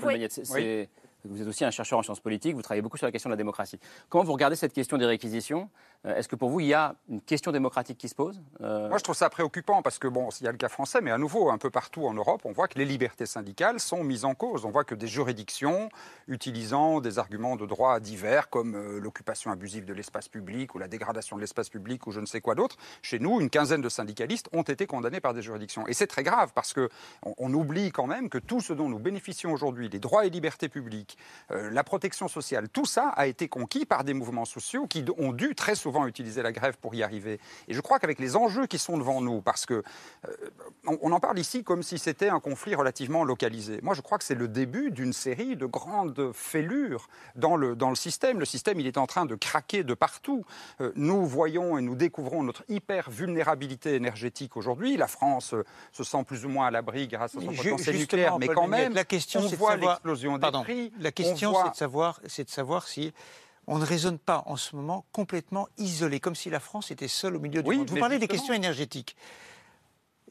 S2: êtes aussi un chercheur en sciences politiques, vous travaillez beaucoup sur la question de la démocratie. Comment vous regardez cette question des réquisitions? Euh, Est-ce que pour vous, il y a une question démocratique qui se pose?
S15: Euh, Moi, je trouve ça préoccupant parce que, bon, il y a le cas français, mais à nouveau, un peu partout en Europe, on voit que les libertés syndicales sont mises en cause. On voit que des juridictions, utilisant des arguments de droit divers, comme euh, l'occupation abusive de l'espace public ou la dégradation de l'espace public ou je ne sais quoi d'autre, chez nous, une quinzaine de syndicalistes ont été condamnés par des juridictions. Et c'est très grave parce qu'on on oublie quand même que tout ce dont nous bénéficions aujourd'hui, les droits et libertés publiques, euh, la protection sociale, tout ça a été conquis par des mouvements sociaux qui ont dû très souvent utiliser la grève pour y arriver. Et je crois qu'avec les enjeux qui sont devant nous, parce que euh, on, en parle ici comme si c'était un conflit relativement localisé. Moi, je crois que c'est le début d'une série de grandes fêlures dans le, dans le système. Le système, il est en train de craquer de partout. Euh, nous voyons et nous découvrons notre hyper vulnérabilité énergétique aujourd'hui. La France se sent plus ou moins à l'abri grâce à son potentiel nucléaire, mais quand même,
S13: la question,
S15: on voit l'explosion des prix.
S13: La question, c'est de, savoir, de savoir si on ne raisonne pas en ce moment complètement isolé, comme si la France était seule au milieu du monde. Vous parlez des questions énergétiques.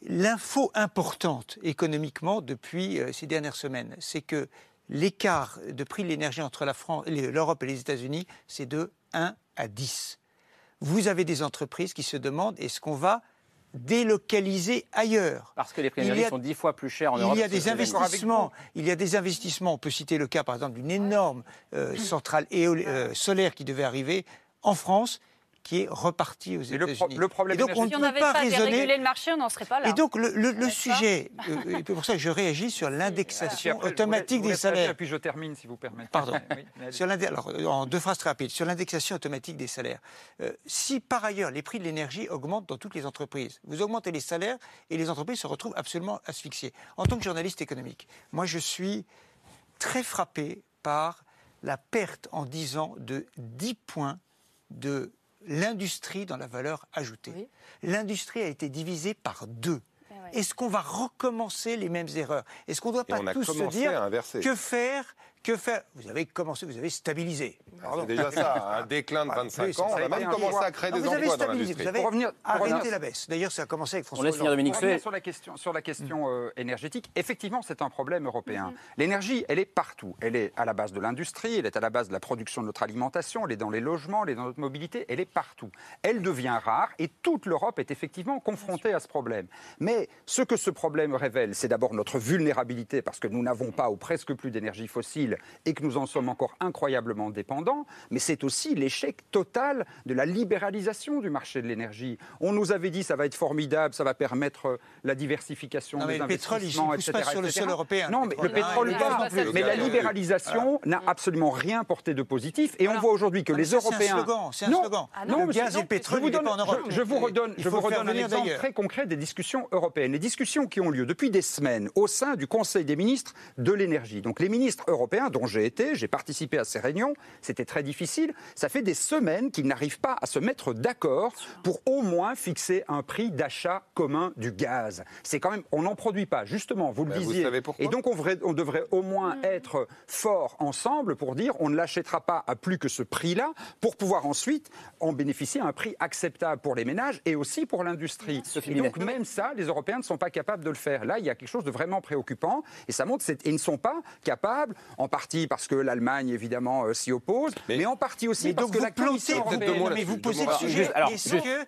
S13: L'info importante économiquement depuis euh, ces dernières semaines, c'est que l'écart de prix de l'énergie entre l'Europe et les États-Unis, c'est de 1 à 10. Vous avez des entreprises qui se demandent est-ce qu'on va délocaliser ailleurs.
S2: Parce que les prix d'énergie sont dix fois plus chers en Europe.
S13: Il y a des investissements. Il y a des investissements. On peut citer le cas, par exemple, d'une énorme euh, centrale euh, solaire qui devait arriver en France qui est reparti aux États-Unis.
S15: Le, problème,
S3: et donc on ne peut pas, raisonner. le marché, on n'en serait pas là.
S13: Et donc le, sujet, euh, c'est pour ça que je réagis sur l'indexation automatique des salaires.
S15: puis je termine, si vous permettez.
S13: Pardon. sur alors, en deux phrases très rapides, sur l'indexation automatique des salaires. Euh, si par ailleurs les prix de l'énergie augmentent dans toutes les entreprises, vous augmentez les salaires et les entreprises se retrouvent absolument asphyxiées. En tant que journaliste économique, moi je suis très frappé par la perte en 10 ans de 10 points de l'industrie dans la valeur ajoutée. L'industrie a été divisée par deux. Eh Est-ce qu'on va recommencer les mêmes erreurs? Est-ce qu'on ne doit pas tous se dire que faire que faire? Vous avez commencé, vous avez stabilisé.
S11: C'est déjà ça, un déclin de 25 ans. On a même commencé à créer des
S13: vous
S11: emplois
S13: dans l'industrie. Vous avez revenir, arrêté la baisse. D'ailleurs, ça a commencé avec François On laisse
S15: finir Dominique sur la question, sur la question euh, énergétique. Effectivement, c'est un problème européen. Mm-hmm. L'énergie, elle est partout. Elle est à la base de l'industrie, elle est à la base de la production de notre alimentation, elle est dans les logements, elle est dans notre mobilité, elle est partout. Elle devient rare et toute l'Europe est effectivement confrontée à ce problème. Mais ce que ce problème révèle, c'est d'abord notre vulnérabilité parce que nous n'avons pas ou presque plus d'énergie fossile et que nous en sommes encore incroyablement dépendants, mais c'est aussi l'échec total de la libéralisation du marché de l'énergie. On nous avait dit ça va être formidable, ça va permettre euh, la diversification des investissements,
S13: etc. Pas sur le sol européen.
S15: Non, mais le pétrole, pas Mais la libéralisation n'a absolument rien porté de positif, et on voit aujourd'hui que les Européens.
S13: C'est un slogan. C'est un slogan. le gaz et le pétrole, pas en Europe.
S15: Je, vous redonne, je vous redonne un exemple très concret des discussions européennes. Les discussions qui ont lieu depuis des semaines au sein du Conseil des ministres de l'énergie. Donc les ministres européens dont j'ai été, j'ai participé à ces réunions, c'était très difficile. Ça fait des semaines qu'ils n'arrivent pas à se mettre d'accord pour au moins fixer un prix d'achat commun du gaz. C'est quand même, on n'en produit pas, justement, vous le ben, disiez. Et donc on, on, devrait au moins mm. être fort ensemble pour dire on ne l'achètera pas à plus que ce prix-là pour pouvoir ensuite en bénéficier à un prix acceptable pour les ménages et aussi pour l'industrie. Et donc même ça, les Européens ne sont pas capables de le faire. Là, il y a quelque chose de vraiment préoccupant et ça montre qu'ils ne sont pas capables, en partie parce que l'Allemagne, évidemment, euh, s'y oppose, mais, en partie aussi parce que la Commission
S13: européenne... Mais vous posez le sujet. Alors,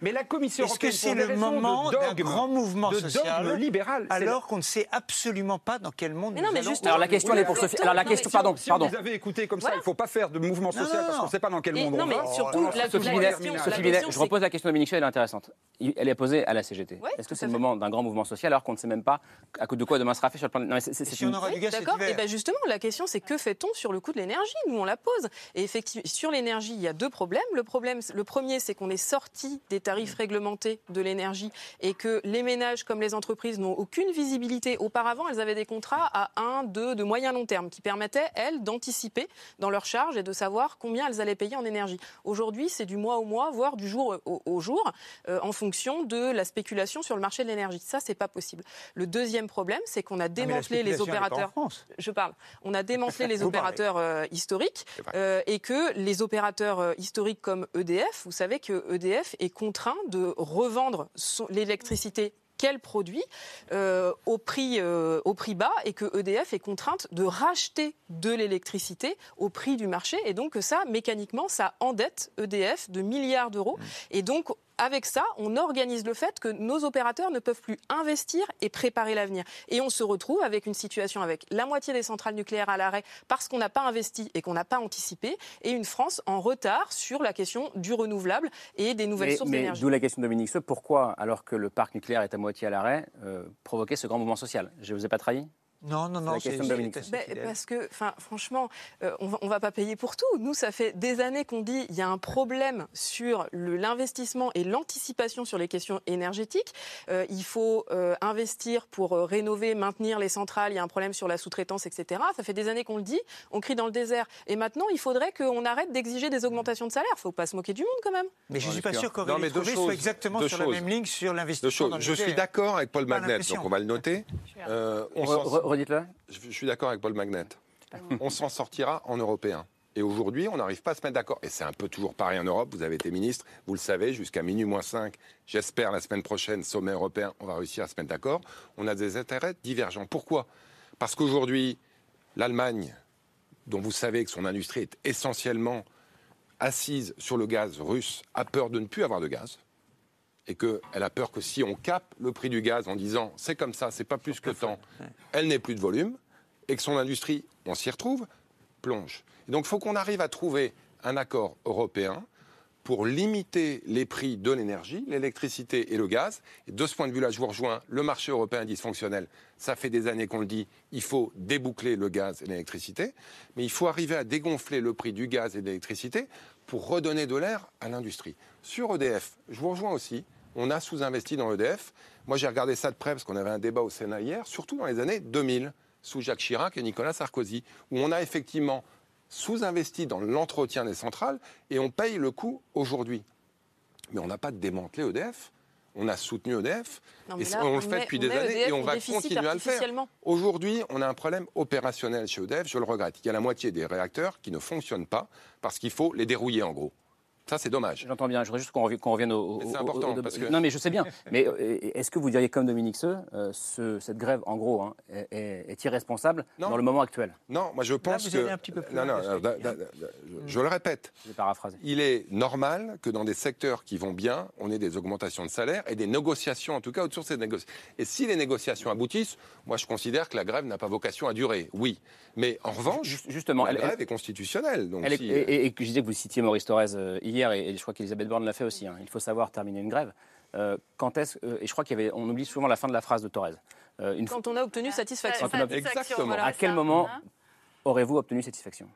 S15: mais la Commission
S13: européenne... Est-ce que c'est le moment d'un grand mouvement social
S15: libéral
S13: alors qu'on ne sait absolument pas dans quel monde mais non, mais
S2: allons Alors la question, elle est pour Sophie... Alors la question, pardon, pardon.
S15: vous avez écouté comme ça, il ne faut pas faire de mouvement social parce qu'on ne sait pas dans quel monde on va. Non,
S2: mais surtout, Sophie Binet, je repose la question de Dominique elle est intéressante. Elle est posée à la CGT. Est-ce que c'est le moment d'un grand mouvement social alors qu'on ne sait même pas de quoi demain sera fait sur le plan...
S13: Si on aura du gaz,
S14: D'accord, et bien justement, la question, c'est que fait-on sur le coût de l'énergie? Nous, on la pose. Et effectivement, sur l'énergie, il y a deux problèmes. Le, problème, le premier, c'est qu'on est sorti des tarifs réglementés de l'énergie et que les ménages comme les entreprises n'ont aucune visibilité. Auparavant, elles avaient des contrats à 1, 2, de moyen long terme qui permettaient, elles, d'anticiper dans leurs charges et de savoir combien elles allaient payer en énergie. Aujourd'hui, c'est du mois au mois, voire du jour au, jour, euh, en fonction de la spéculation sur le marché de l'énergie. Ça, c'est pas possible. Le deuxième problème, c'est qu'on a ah, démantelé les opérateurs. Je parle. On a démantelé les opérateurs euh, historiques euh, et que les opérateurs historiques comme EDF, vous savez que EDF est contraint de revendre l'électricité qu'elle produit euh, au, prix, euh, au prix bas et que EDF est contrainte de racheter de l'électricité au prix du marché. Et donc ça, mécaniquement, ça endette EDF de milliards d'euros. Mmh. Et donc avec ça, on organise le fait que nos opérateurs ne peuvent plus investir et préparer l'avenir. Et on se retrouve avec une situation avec la moitié des centrales nucléaires à l'arrêt parce qu'on n'a pas investi et qu'on n'a pas anticipé, et une France en retard sur la question du renouvelable et des nouvelles sources d'énergie.
S2: D'où la question de Dominique Seux, pourquoi, alors que le parc nucléaire est à moitié à l'arrêt, euh, provoquer ce grand mouvement social? Je ne vous ai pas trahi?
S13: Non, non, non.
S14: C'est parce que, enfin, franchement, euh, on, va, va pas payer pour tout. Nous, ça fait des années qu'on dit il y a un problème sur l'investissement et l'anticipation sur les questions énergétiques. Euh, il faut euh, investir pour rénover, maintenir les centrales. Il y a un problème sur la sous-traitance, etc. Ça fait des années qu'on le dit. On crie dans le désert. Et maintenant, il faudrait qu'on arrête d'exiger des augmentations de salaire. Il faut pas se moquer du monde quand même.
S13: Mais je ne suis pas sûr qu'Aurélie Trouvé soit exactement sur la même ligne sur l'investissement.
S11: Je suis d'accord avec Paul Magnet, donc on va le noter.
S2: on redites-le.
S11: Je, suis d'accord avec Paul Magnet. On s'en sortira en européen. Et aujourd'hui, on n'arrive pas à se mettre d'accord. Et c'est un peu toujours pareil en Europe. Vous avez été ministre, vous le savez, jusqu'à minuit moins 5. J'espère la semaine prochaine, sommet européen, on va réussir à se mettre d'accord. On a des intérêts divergents. Pourquoi? Parce qu'aujourd'hui, l'Allemagne, dont vous savez que son industrie est essentiellement assise sur le gaz russe, a peur de ne plus avoir de gaz et qu'elle a peur que si on capte le prix du gaz en disant c'est comme ça, c'est pas plus que temps, elle n'ait plus de volume, et que son industrie, on s'y retrouve, plonge. Et donc il faut qu'on arrive à trouver un accord européen pour limiter les prix de l'énergie, l'électricité et le gaz. Et de ce point de vue-là, je vous rejoins, le marché européen est dysfonctionnel. Ça fait des années qu'on le dit, il faut déboucler le gaz et l'électricité, mais il faut arriver à dégonfler le prix du gaz et de l'électricité pour redonner de l'air à l'industrie. Sur EDF, je vous rejoins aussi, on a sous-investi dans EDF. Moi, j'ai regardé ça de près parce qu'on avait un débat au Sénat hier, surtout dans les années 2000, sous Jacques Chirac et Nicolas Sarkozy, où on a effectivement sous-investi dans l'entretien des centrales et on paye le coût aujourd'hui. Mais on n'a pas démantelé EDF. On a soutenu EDF, et on, le fait depuis des années et on va continuer à le faire. Aujourd'hui, on a un problème opérationnel chez EDF, je le regrette. Il y a la moitié des réacteurs qui ne fonctionnent pas parce qu'il faut les dérouiller en gros. Ça, c'est dommage.
S2: J'entends bien. Je voudrais juste qu'on revienne, au.
S11: C'est important.
S2: Non, mais je sais bien. Mais euh, est-ce que vous diriez, comme Dominique Seux, euh, cette grève, en gros, hein, est, irresponsable dans le moment actuel?
S11: Non, moi je pense que. Un petit peu plus non, non, je, le répète.
S2: Je vais paraphraser.
S11: Il est normal que dans des secteurs qui vont bien, on ait des augmentations de salaire et des négociations, en tout cas, autour de ces négociations. Et si les négociations aboutissent, moi je considère que la grève n'a pas vocation à durer. Oui. Mais en revanche, justement, la grève est constitutionnelle. Donc
S2: et, et, je disais que vous citiez Maurice Thorez hier et je crois qu'Elisabeth Borne l'a fait aussi, hein. il faut savoir terminer une grève. Euh, quand est-ce, euh, et je crois qu'il y avait, on oublie souvent la fin de la phrase de Thorez.
S14: Euh, une quand on a obtenu satisfaction.
S2: Exactement. à quel moment aurez-vous obtenu satisfaction?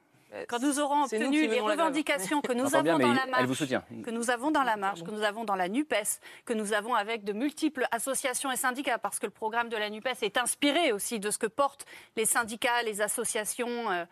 S3: Quand nous aurons obtenu les revendications que nous avons dans la marche, que nous avons dans la marche, que nous avons dans la Nupes, que nous avons avec de multiples associations et syndicats, parce que le programme de la Nupes est inspiré aussi de ce que portent les syndicats, les associations, euh,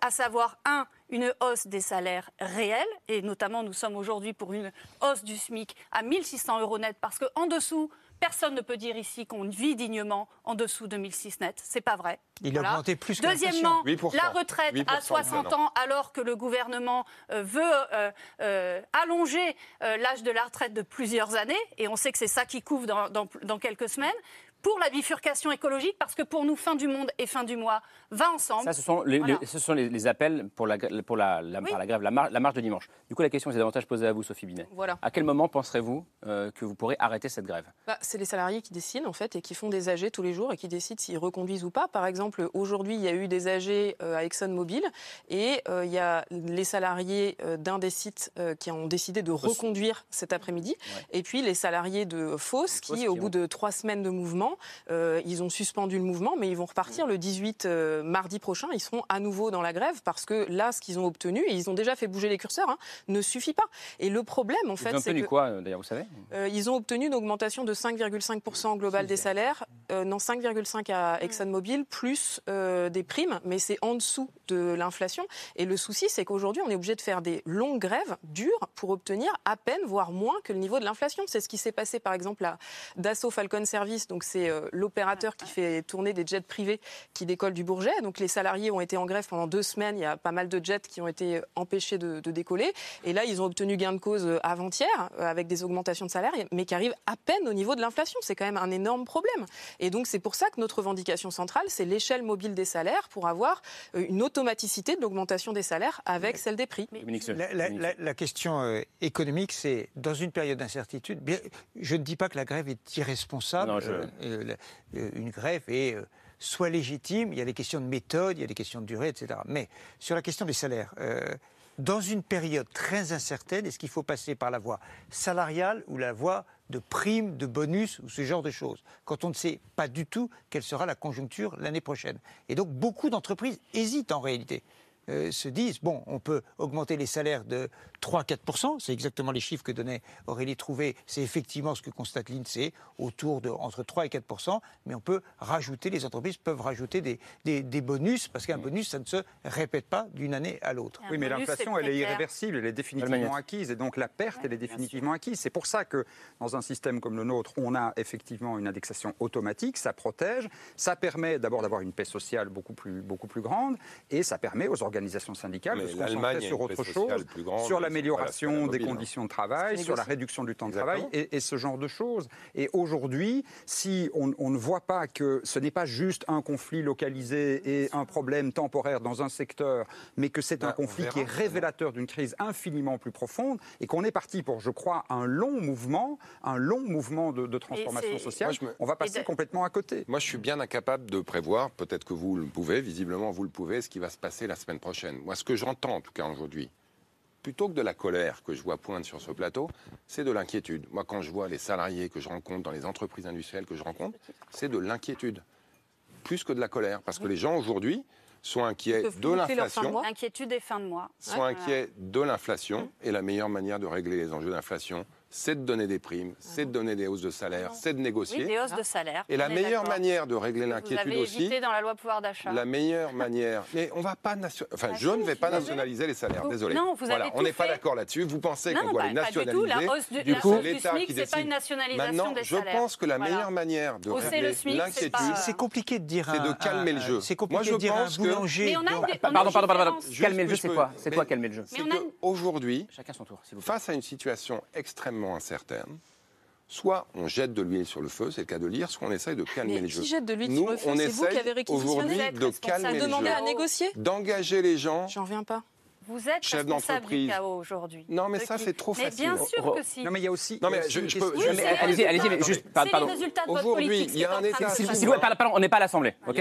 S3: à savoir un une hausse des salaires réels, et notamment nous sommes aujourd'hui pour une hausse du SMIC à 1600 euros net, parce qu'en dessous, Personne ne peut dire ici qu'on vit dignement en dessous de 1006 net. C'est pas vrai.
S13: Il a augmenté plus que
S3: Deuxièmement, la retraite à 60 ans, alors que le gouvernement euh, veut euh, euh, allonger l'âge de la retraite de plusieurs années, et on sait que c'est ça qui couvre dans quelques semaines pour la bifurcation écologique, parce que pour nous, fin du monde et fin du mois va ensemble.
S2: Ça, ce sont les, ce sont les, appels pour la, pour la, la, la grève, la, marche de dimanche. Du coup, la question est davantage posée à vous, Sophie Binet.
S14: Voilà.
S2: À quel moment penserez-vous euh, que vous pourrez arrêter cette grève?
S14: Bah, C'est les salariés qui décident, en fait, et qui font des AG tous les jours et qui décident s'ils reconduisent ou pas. Par exemple, aujourd'hui, il y a eu des AG euh, à ExxonMobil et euh, il y a les salariés d'un des sites qui ont décidé de reconduire cet après-midi. Et puis les salariés de Foss qui, au bout de trois semaines de mouvement, maintenant. ils ont suspendu le mouvement, mais ils vont repartir le 18 mardi prochain. Ils seront à nouveau dans la grève parce que là, ce qu'ils ont obtenu, et ils ont déjà fait bouger les curseurs, hein, ne suffit pas. Et le problème, en fait,
S2: c'est Ils ont obtenu quoi, d'ailleurs, vous savez?
S14: Ils ont obtenu une augmentation de 5,5% global des salaires, non 5,5 à ExxonMobil, plus des primes, mais c'est en dessous de l'inflation. Et le souci, c'est qu'aujourd'hui, on est obligé de faire des longues grèves dures pour obtenir à peine, voire moins que le niveau de l'inflation. C'est ce qui s'est passé, par exemple, à Dassault Falcon Service. Donc, c'est euh, l'opérateur qui fait tourner des jets privés qui décollent du Bourget. Donc, les salariés ont été en grève pendant deux semaines. Il y a pas mal de jets qui ont été empêchés de, décoller. Et là, ils ont obtenu gain de cause euh, avant-hier euh, avec des augmentations de salaire, mais qui arrivent à peine au niveau de l'inflation. C'est quand même un énorme problème. Et donc, c'est pour ça que notre revendication centrale, c'est l'échelle mobile des salaires pour avoir une automaticité de l'augmentation des salaires avec celle des prix.
S13: La, question euh, économique, c'est dans une période d'incertitude. Je ne dis pas que la grève est irresponsable. Euh, euh, une grève est soit légitime. Il y a des questions de méthode, il y a des questions de durée, etc. Mais sur la question des salaires. dans une période très incertaine, est-ce qu'il faut passer par la voie salariale ou la voie de primes, de bonus ou ce genre de choses, quand on ne sait pas du tout quelle sera la conjoncture l'année prochaine. Et donc beaucoup d'entreprises hésitent en réalité. Euh, se disent bon, on peut augmenter les salaires de 3-4%, c'est exactement les chiffres que donnait Aurélie Trouvé, c'est effectivement ce que constate l'INSEE, autour de entre 3 et 4%, mais on peut rajouter, les entreprises peuvent rajouter des, des, bonus, parce qu'un bonus, ça ne se répète pas d'une année à l'autre.
S15: Oui, mais l'inflation, elle est irréversible, elle est définitivement acquise, et donc la perte, elle est définitivement acquise. C'est pour ça que dans un système comme le nôtre, on a effectivement une indexation automatique, ça protège, ça permet d'abord d'avoir une paix sociale beaucoup plus, beaucoup plus grande, et ça permet aux organisations syndicales de se concentrer sur autre chose, sur l'amélioration des conditions de travail, sur la réduction du temps de travail et, ce genre de choses. Et aujourd'hui, si on, on, ne voit pas que ce n'est pas juste un conflit localisé et un problème temporaire dans un secteur, mais que c'est un bah, conflit qui est révélateur d'une crise infiniment plus profonde et qu'on est parti pour, je crois, un long mouvement, un long mouvement de, transformation sociale, on va passer complètement à côté.
S11: Moi, je suis bien incapable de prévoir, peut-être que vous le pouvez, visiblement vous le pouvez, ce qui va se passer la semaine prochaine. Moi, ce que j'entends, en tout cas aujourd'hui, plutôt que de la colère que je vois poindre sur ce plateau, c'est de l'inquiétude. Moi, quand je vois les salariés que je rencontre dans les entreprises industrielles que je rencontre, c'est de l'inquiétude. Plus que de la colère. Parce que les gens aujourd'hui sont inquiets de l'inflation.
S3: Inquiétude et fin de mois.
S11: Sont inquiets de l'inflation. Et la meilleure manière de régler les enjeux d'inflation, c'est de donner des primes, c'est de donner des hausses de salaire, c'est de négocier.
S3: Oui, des hausses de salaire.
S11: Et la meilleure manière de régler l'inquiétude aussi.
S3: Évité dans la loi pouvoir d'achat.
S11: La meilleure manière. Mais on va pas enfin, je ne vais pas nationaliser les salaires. Désolé.
S3: Non, vous
S11: voilà, on n'est pas d'accord là-dessus. Vous pensez qu'on doit les nationaliser
S3: du, tout. La hausse du, coup, l'État qui décide. pas une nationalisation
S11: Maintenant,
S3: des
S11: je pense que la meilleure manière de régler l'inquiétude,
S13: c'est compliqué de dire.
S11: C'est de calmer le jeu.
S13: C'est compliqué de dire un boulanger.
S2: Pardon, pardon, pardon. Calmer le jeu, c'est quoi C'est quoi calmer le jeu
S11: C'est qu'aujourd'hui, face à une situation extrêmement incertaine soit on jette de l'huile sur le feu, c'est le cas de lire, soit on essaye de calmer les jeux.
S14: Qui jette de l'huile sur le feu? C'est vous qui avez réquisitionné
S11: de calmer les
S14: jeux. à négocier?
S11: D'engager les gens.
S14: J'en reviens pas.
S3: Vous êtes chef d'entreprise aujourd'hui.
S11: Non, mais ça, c'est trop
S3: mais
S11: facile.
S3: bien sûr que si.
S15: Non, mais il y a aussi.
S11: Non, mais je, peux.
S2: allez-y, allez-y, mais juste. Pardon.
S11: Aujourd'hui, il y a un État.
S2: Pardon, on n'est pas à l'Assemblée, ok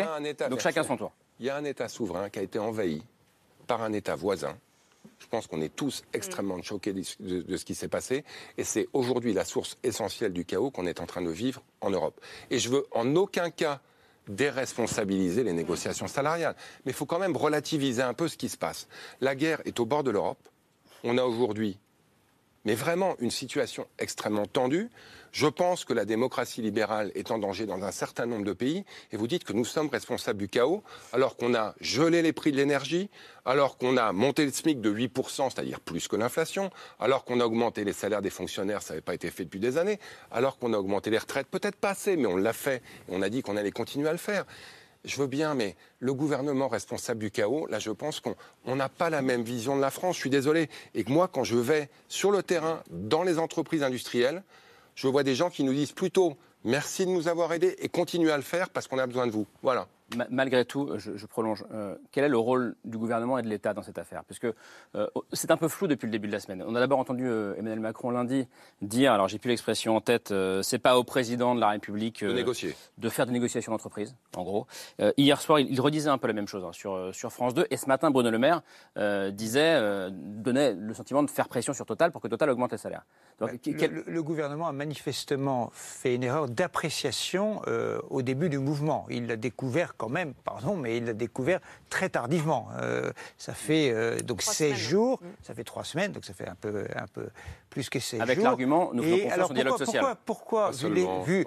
S2: Donc chacun son tour.
S11: Il y a un État souverain qui a été envahi par un État voisin je pense qu'on est tous extrêmement choqués de, ce qui s'est passé. Et c'est aujourd'hui la source essentielle du chaos qu'on est en train de vivre en Europe. Et je veux en aucun cas déresponsabiliser les négociations salariales. Mais il faut quand même relativiser un peu ce qui se passe. La guerre est au bord de l'Europe. On a aujourd'hui, mais vraiment, une situation extrêmement tendue. Je pense que la démocratie libérale est en danger dans un certain nombre de pays, et vous dites que nous sommes responsables du chaos, alors qu'on a gelé les prix de l'énergie, alors qu'on a monté le SMIC de 8%, c'est-à-dire plus que l'inflation, alors qu'on a augmenté les salaires des fonctionnaires, ça n'avait pas été fait depuis des années, alors qu'on a augmenté les retraites, peut-être pas assez, mais on l'a fait, et on a dit qu'on allait continuer à le faire. Je veux bien, mais le gouvernement responsable du chaos, là, je pense qu'on n'a pas la même vision de la France. Je suis désolé. Et que moi, quand je vais sur le terrain, dans les entreprises industrielles, je vois des gens qui nous disent plutôt merci de nous avoir aidés et continuez à le faire parce qu'on a besoin de vous. Voilà.
S2: Malgré tout, je, prolonge, euh, quel est le rôle du gouvernement et de l'État dans cette affaire? Puisque euh, c'est un peu flou depuis le début de la semaine. On a d'abord entendu euh, Emmanuel Macron lundi dire, alors j'ai plus l'expression en tête, c'est pas au président de la République
S11: de, négocier.
S2: de faire des négociations d'entreprise, en gros. hier soir, il, redisait un peu la même chose hein, sur, sur France 2. Et ce matin, Bruno Le Maire disait, donnait le sentiment de faire pression sur Total pour que Total augmente les salaires.
S13: Donc, le, le, gouvernement a manifestement fait une erreur d'appréciation au début du mouvement. Il l'a découvert quand même, pardon, mais il l'a découvert très tardivement. Euh, ça fait euh, donc 16 jours, mm. ça fait 3 semaines, donc ça fait un peu, un peu plus que 16
S2: Avec jours. Avec l'argument, nous faisons confiance au dialogue social.
S13: Pourquoi, pourquoi vu,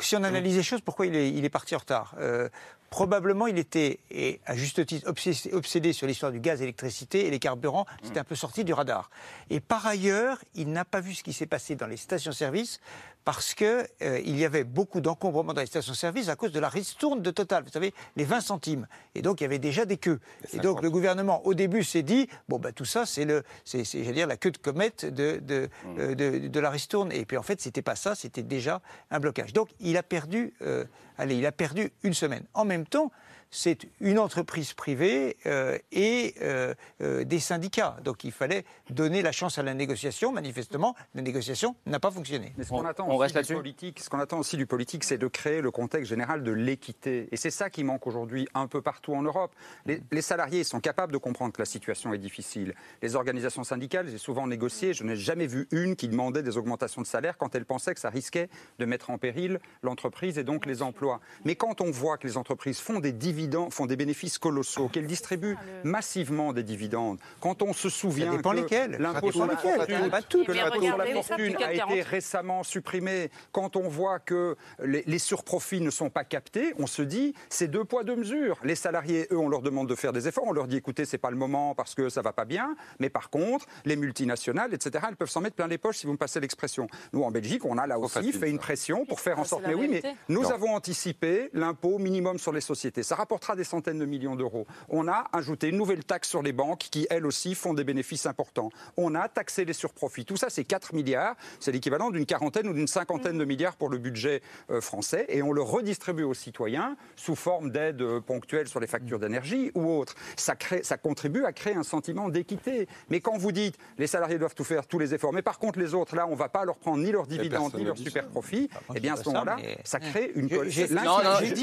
S13: si on analyse les choses, pourquoi il est, il est parti en retard? Euh, Probablement, il était, et à juste titre, obsédé, sur l'histoire du gaz, l'électricité et les carburants. C'était un peu sorti du radar. Et par ailleurs, il n'a pas vu ce qui s'est passé dans les stations-service parce qu'il euh, y avait beaucoup d'encombrements dans les stations-service à cause de la ristourne de Total, vous savez, les 20 centimes. Et donc, il y avait déjà des queues. Et donc, le gouvernement, au début, s'est dit, bon, ben, tout ça, c'est, le, c'est, dire, la queue de comète de, de, mmh. euh, de, de la ristourne. Et puis, en fait, c'était pas ça, c'était déjà un blocage. Donc, il a perdu euh, allez, il a perdu une semaine. En même temps, c'est une entreprise privée euh, et euh, euh, des syndicats. Donc il fallait donner la chance à la négociation. Manifestement, la négociation n'a pas fonctionné.
S15: Mais ce qu'on attend, aussi du politique, ce qu'on attend aussi du politique, c'est de créer le contexte général de l'équité. Et c'est ça qui manque aujourd'hui un peu partout en Europe. Les, salariés sont capables de comprendre que la situation est difficile. Les organisations syndicales, j'ai souvent négocié, je n'ai jamais vu une qui demandait des augmentations de salaire quand elle pensait que ça risquait de mettre en péril l'entreprise et donc les emplois. Mais quand on voit que les entreprises font des dividendes font des bénéfices colossaux, qu'elles distribuent ah, massivement des dividendes. Quand on se souvient
S13: que
S15: l'impôt sur la fortune, a été récemment supprimé, quand on voit que les, surprofits ne sont pas captés, on se dit c'est deux poids deux mesures. Les salariés, eux, on leur demande de faire des efforts, on leur dit écoutez, c'est pas le moment parce que ça va pas bien, mais par contre, les multinationales, etc., elles peuvent s'en mettre plein les poches si vous me passez l'expression. Nous, en Belgique, on a là aussi fait une pression pour faire en sorte. Mais oui, mais nous avons anticipé l'impôt minimum sur les sociétés. Ça rapportera des centaines de millions d'euros. On a ajouté une nouvelle taxe sur les banques qui, elles aussi, font des bénéfices importants. On a taxé les surprofits. Tout ça, c'est 4 milliards. C'est l'équivalent d'une quarantaine ou d'une cinquantaine de milliards pour le budget euh, français. Et on le redistribue aux citoyens sous forme d'aide euh, ponctuelle sur les factures d'énergie ou autres. Ça, crée, ça contribue à créer un sentiment d'équité. Mais quand vous dites les salariés doivent tout faire, tous les efforts, mais par contre les autres, là, on ne va pas leur prendre ni leurs dividendes ni leurs super profits, eh bien à ce moment-là, ça crée une...
S13: J'ai dit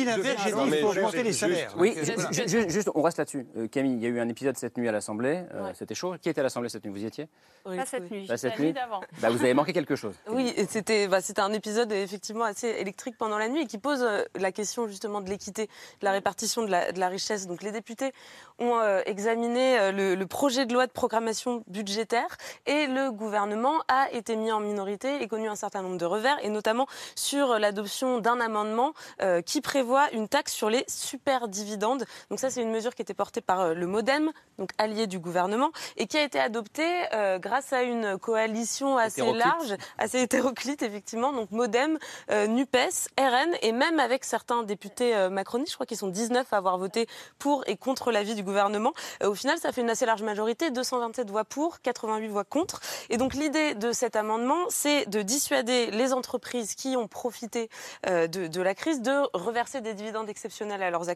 S13: l'inverse, j'ai dit qu'il faut augmenter les salaires.
S2: Oui, juste, on reste là-dessus. Euh, Camille, il y a eu un épisode cette nuit à l'Assemblée. Euh, c'était chaud. Qui était à l'Assemblée cette nuit? Vous y étiez?
S3: Pas cette nuit.
S2: Pas cette nuit. Bah, vous avez manqué quelque chose.
S16: Oui, c'était bah, un épisode effectivement assez électrique pendant la nuit et qui pose euh, la question justement de l'équité, de la répartition de la, de la, richesse. Donc les députés ont examiné le, projet de loi de programmation budgétaire et le gouvernement a été mis en minorité et connu un certain nombre de revers et notamment sur l'adoption d'un amendement qui prévoit une taxe sur les super dividendes. Donc ça, c'est une mesure qui était portée par euh, le MoDem, donc allié du gouvernement, et qui a été adoptée euh, grâce à une coalition assez large, assez hétéroclite, effectivement. Donc MoDem, euh, NUPES, RN, et même avec certains députés macronistes, je crois qu'ils sont 19 à avoir voté pour et contre l'avis du gouvernement. au final, ça fait une assez large majorité, 227 voix pour, 88 voix contre. Et donc l'idée de cet amendement, c'est de dissuader les entreprises qui ont profité de, de la crise de reverser des dividendes exceptionnels à leurs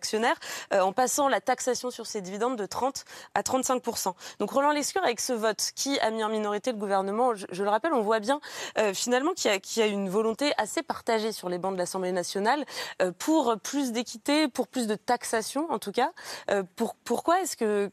S16: euh, en passant la taxation sur ces dividendes de 30 à 35% Donc Roland Lescure, avec ce vote qui a mis en minorité le gouvernement, je, le rappelle, on voit bien euh, finalement qu'il y, a une volonté assez partagée sur les bancs de l'Assemblée nationale euh, pour plus d'équité, pour plus de taxation en tout cas. pourquoi est-ce que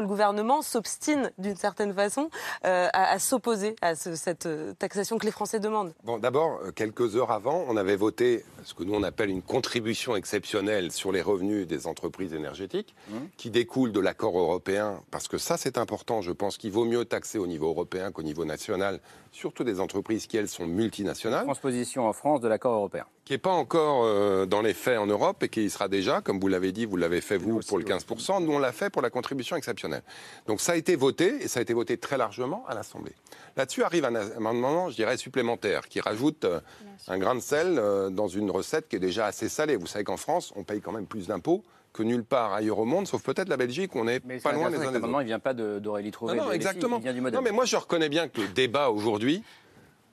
S16: le gouvernement s'obstine d'une certaine façon à, s'opposer à cette taxation que les Français demandent?
S11: Bon, d'abord, quelques heures avant, on avait voté ce que nous on appelle une contribution exceptionnelle sur les revenus des entreprises énergétiques, mmh. qui découle de l'accord européen, parce que ça c'est important, je pense qu'il vaut mieux taxer au niveau européen qu'au niveau national, surtout des entreprises qui elles sont multinationales.
S2: Transposition en France de l'accord européen.
S11: Qui n'est pas encore euh, dans les faits en Europe et qui y sera déjà, comme vous l'avez dit, vous l'avez fait vous pour le 15%, nous on l'a fait pour la contribution exceptionnelle. Donc ça a été voté, et ça a été voté très largement à l'Assemblée. Là-dessus arrive un amendement, je dirais, supplémentaire, qui rajoute euh, un grain de sel euh, dans une recette qui est déjà assez salée. Vous savez qu'en France, on paye quand même plus d'impôts que nulle part ailleurs au monde, sauf peut-être la Belgique, on n'est pas loin des uns des autres.
S2: il ne vient pas d'Aurélie Trouvé.
S11: Non, non exactement. Il vient du non, mais moi je reconnais bien que le débat aujourd'hui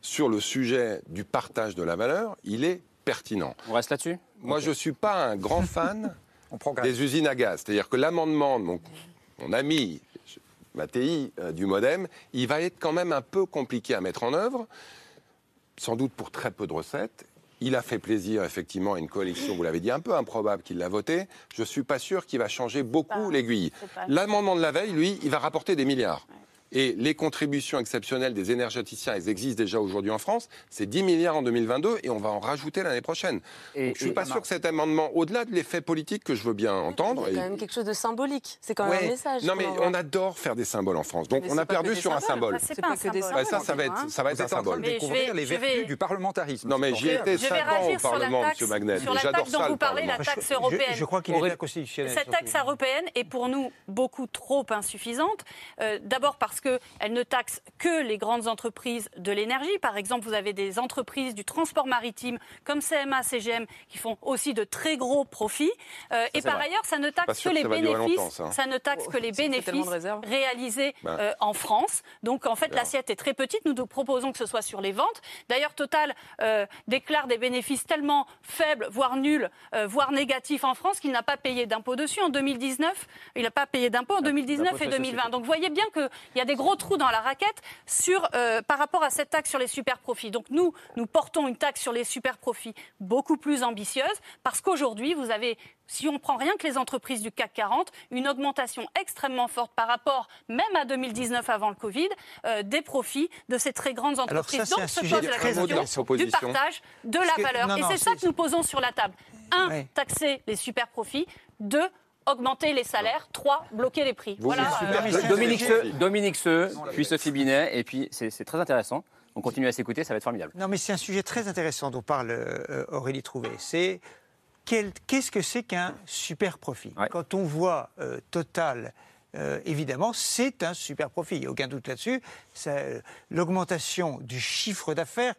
S11: sur le sujet du partage de la valeur, il est pertinent.
S2: On reste là-dessus?
S11: Moi, je ne suis pas un grand fan des usines à gaz. C'est-à-dire que l'amendement de mon, ami Mattei euh, du Modem, il va être quand même un peu compliqué à mettre en œuvre, sans doute pour très peu de recettes. Il a fait plaisir, effectivement, à une coalition, vous l'avez dit, un peu improbable qu'il l'a voté. Je ne suis pas sûr qu'il va changer beaucoup l'aiguille. L'amendement de la veille, lui, il va rapporter des milliards. Et les contributions exceptionnelles des énergéticiens, elles existent déjà aujourd'hui en France. C'est 10 milliards en 2022 et on va en rajouter l'année prochaine. Et, je ne suis pas sûr que cet amendement, au-delà de l'effet politique que je veux bien entendre.
S16: C'est quand même quelque chose de symbolique. C'est quand même un message.
S11: Non, mais on adore faire des symboles en France. Donc on a perdu sur un symbole.
S3: C'est pas, un symbole.
S11: ça, ça va être, ça va être un symbole.
S15: Découvrir les vertus du parlementarisme.
S11: Non, mais j'y étais 5 ans au Parlement, M. Magnet.
S3: J'adore ça. dont vous parlez, la taxe européenne.
S13: Je crois qu'il est inconstitutionnel.
S3: Cette taxe européenne est pour nous beaucoup trop insuffisante. Euh, d'abord parce qu'elle ne taxe que les grandes entreprises de l'énergie. Par exemple, vous avez des entreprises du transport maritime comme CMA, CGM qui font aussi de très gros profits. Euh, et par ailleurs, ça ne taxe que les bénéfices. Ça. ne taxe que les bénéfices réalisés ben. euh, en France. Donc en fait, l'assiette est très petite. Nous nous proposons que ce soit sur les ventes. D'ailleurs, Total euh, déclare des bénéfices tellement faibles, voire nuls, voire négatifs en France qu'il n'a pas payé d'impôt dessus en 2019. Il n'a pas payé d'impôt en 2019 et 2020. Donc vous voyez bien qu'il y a des gros trous dans la sur, euh, par rapport à cette taxe sur les super profits. Donc nous, nous portons une taxe sur les super profits beaucoup plus ambitieuse parce qu'aujourd'hui, vous avez si on prend rien que les entreprises du CAC 40, une augmentation extrêmement forte par rapport même à 2019 avant le Covid, euh, des profits de ces très grandes entreprises.
S13: Donc se pose la
S3: question du partage de la valeur. Et c'est ça que nous posons sur la table. Un, taxer les super profits. Deux, augmenter les salaires. Trois, bloquer les prix.
S2: voilà. Euh, Dominique Seux, Dominique puis Sophie Binet, et puis c'est très intéressant. On continue à s'écouter, ça va être formidable.
S13: Non, mais c'est un sujet très intéressant dont parle euh, Aurélie Trouvé. C'est qu'est-ce que c'est qu'un super profit? Quand on voit euh, Total. évidemment, c'est un super profit, il n'y a aucun doute là-dessus. L'augmentation du chiffre d'affaires,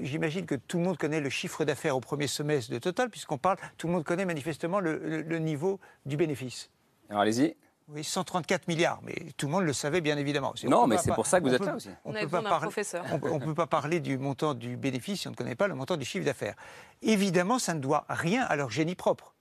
S13: J'imagine que tout le monde connaît le chiffre d'affaires au premier semestre de Total, puisqu'on parle, tout le monde connaît manifestement le, niveau du bénéfice.
S2: Alors allez-y.
S13: Oui, 134 milliards, mais tout le monde le savait bien évidemment.
S2: Non, mais c'est pour ça que vous êtes là aussi.
S16: On, ne peut, pas parler,
S13: on, peut pas parler du montant du bénéfice si on ne connaît pas le montant du chiffre d'affaires. Évidemment, ça ne doit rien à leur génie propre.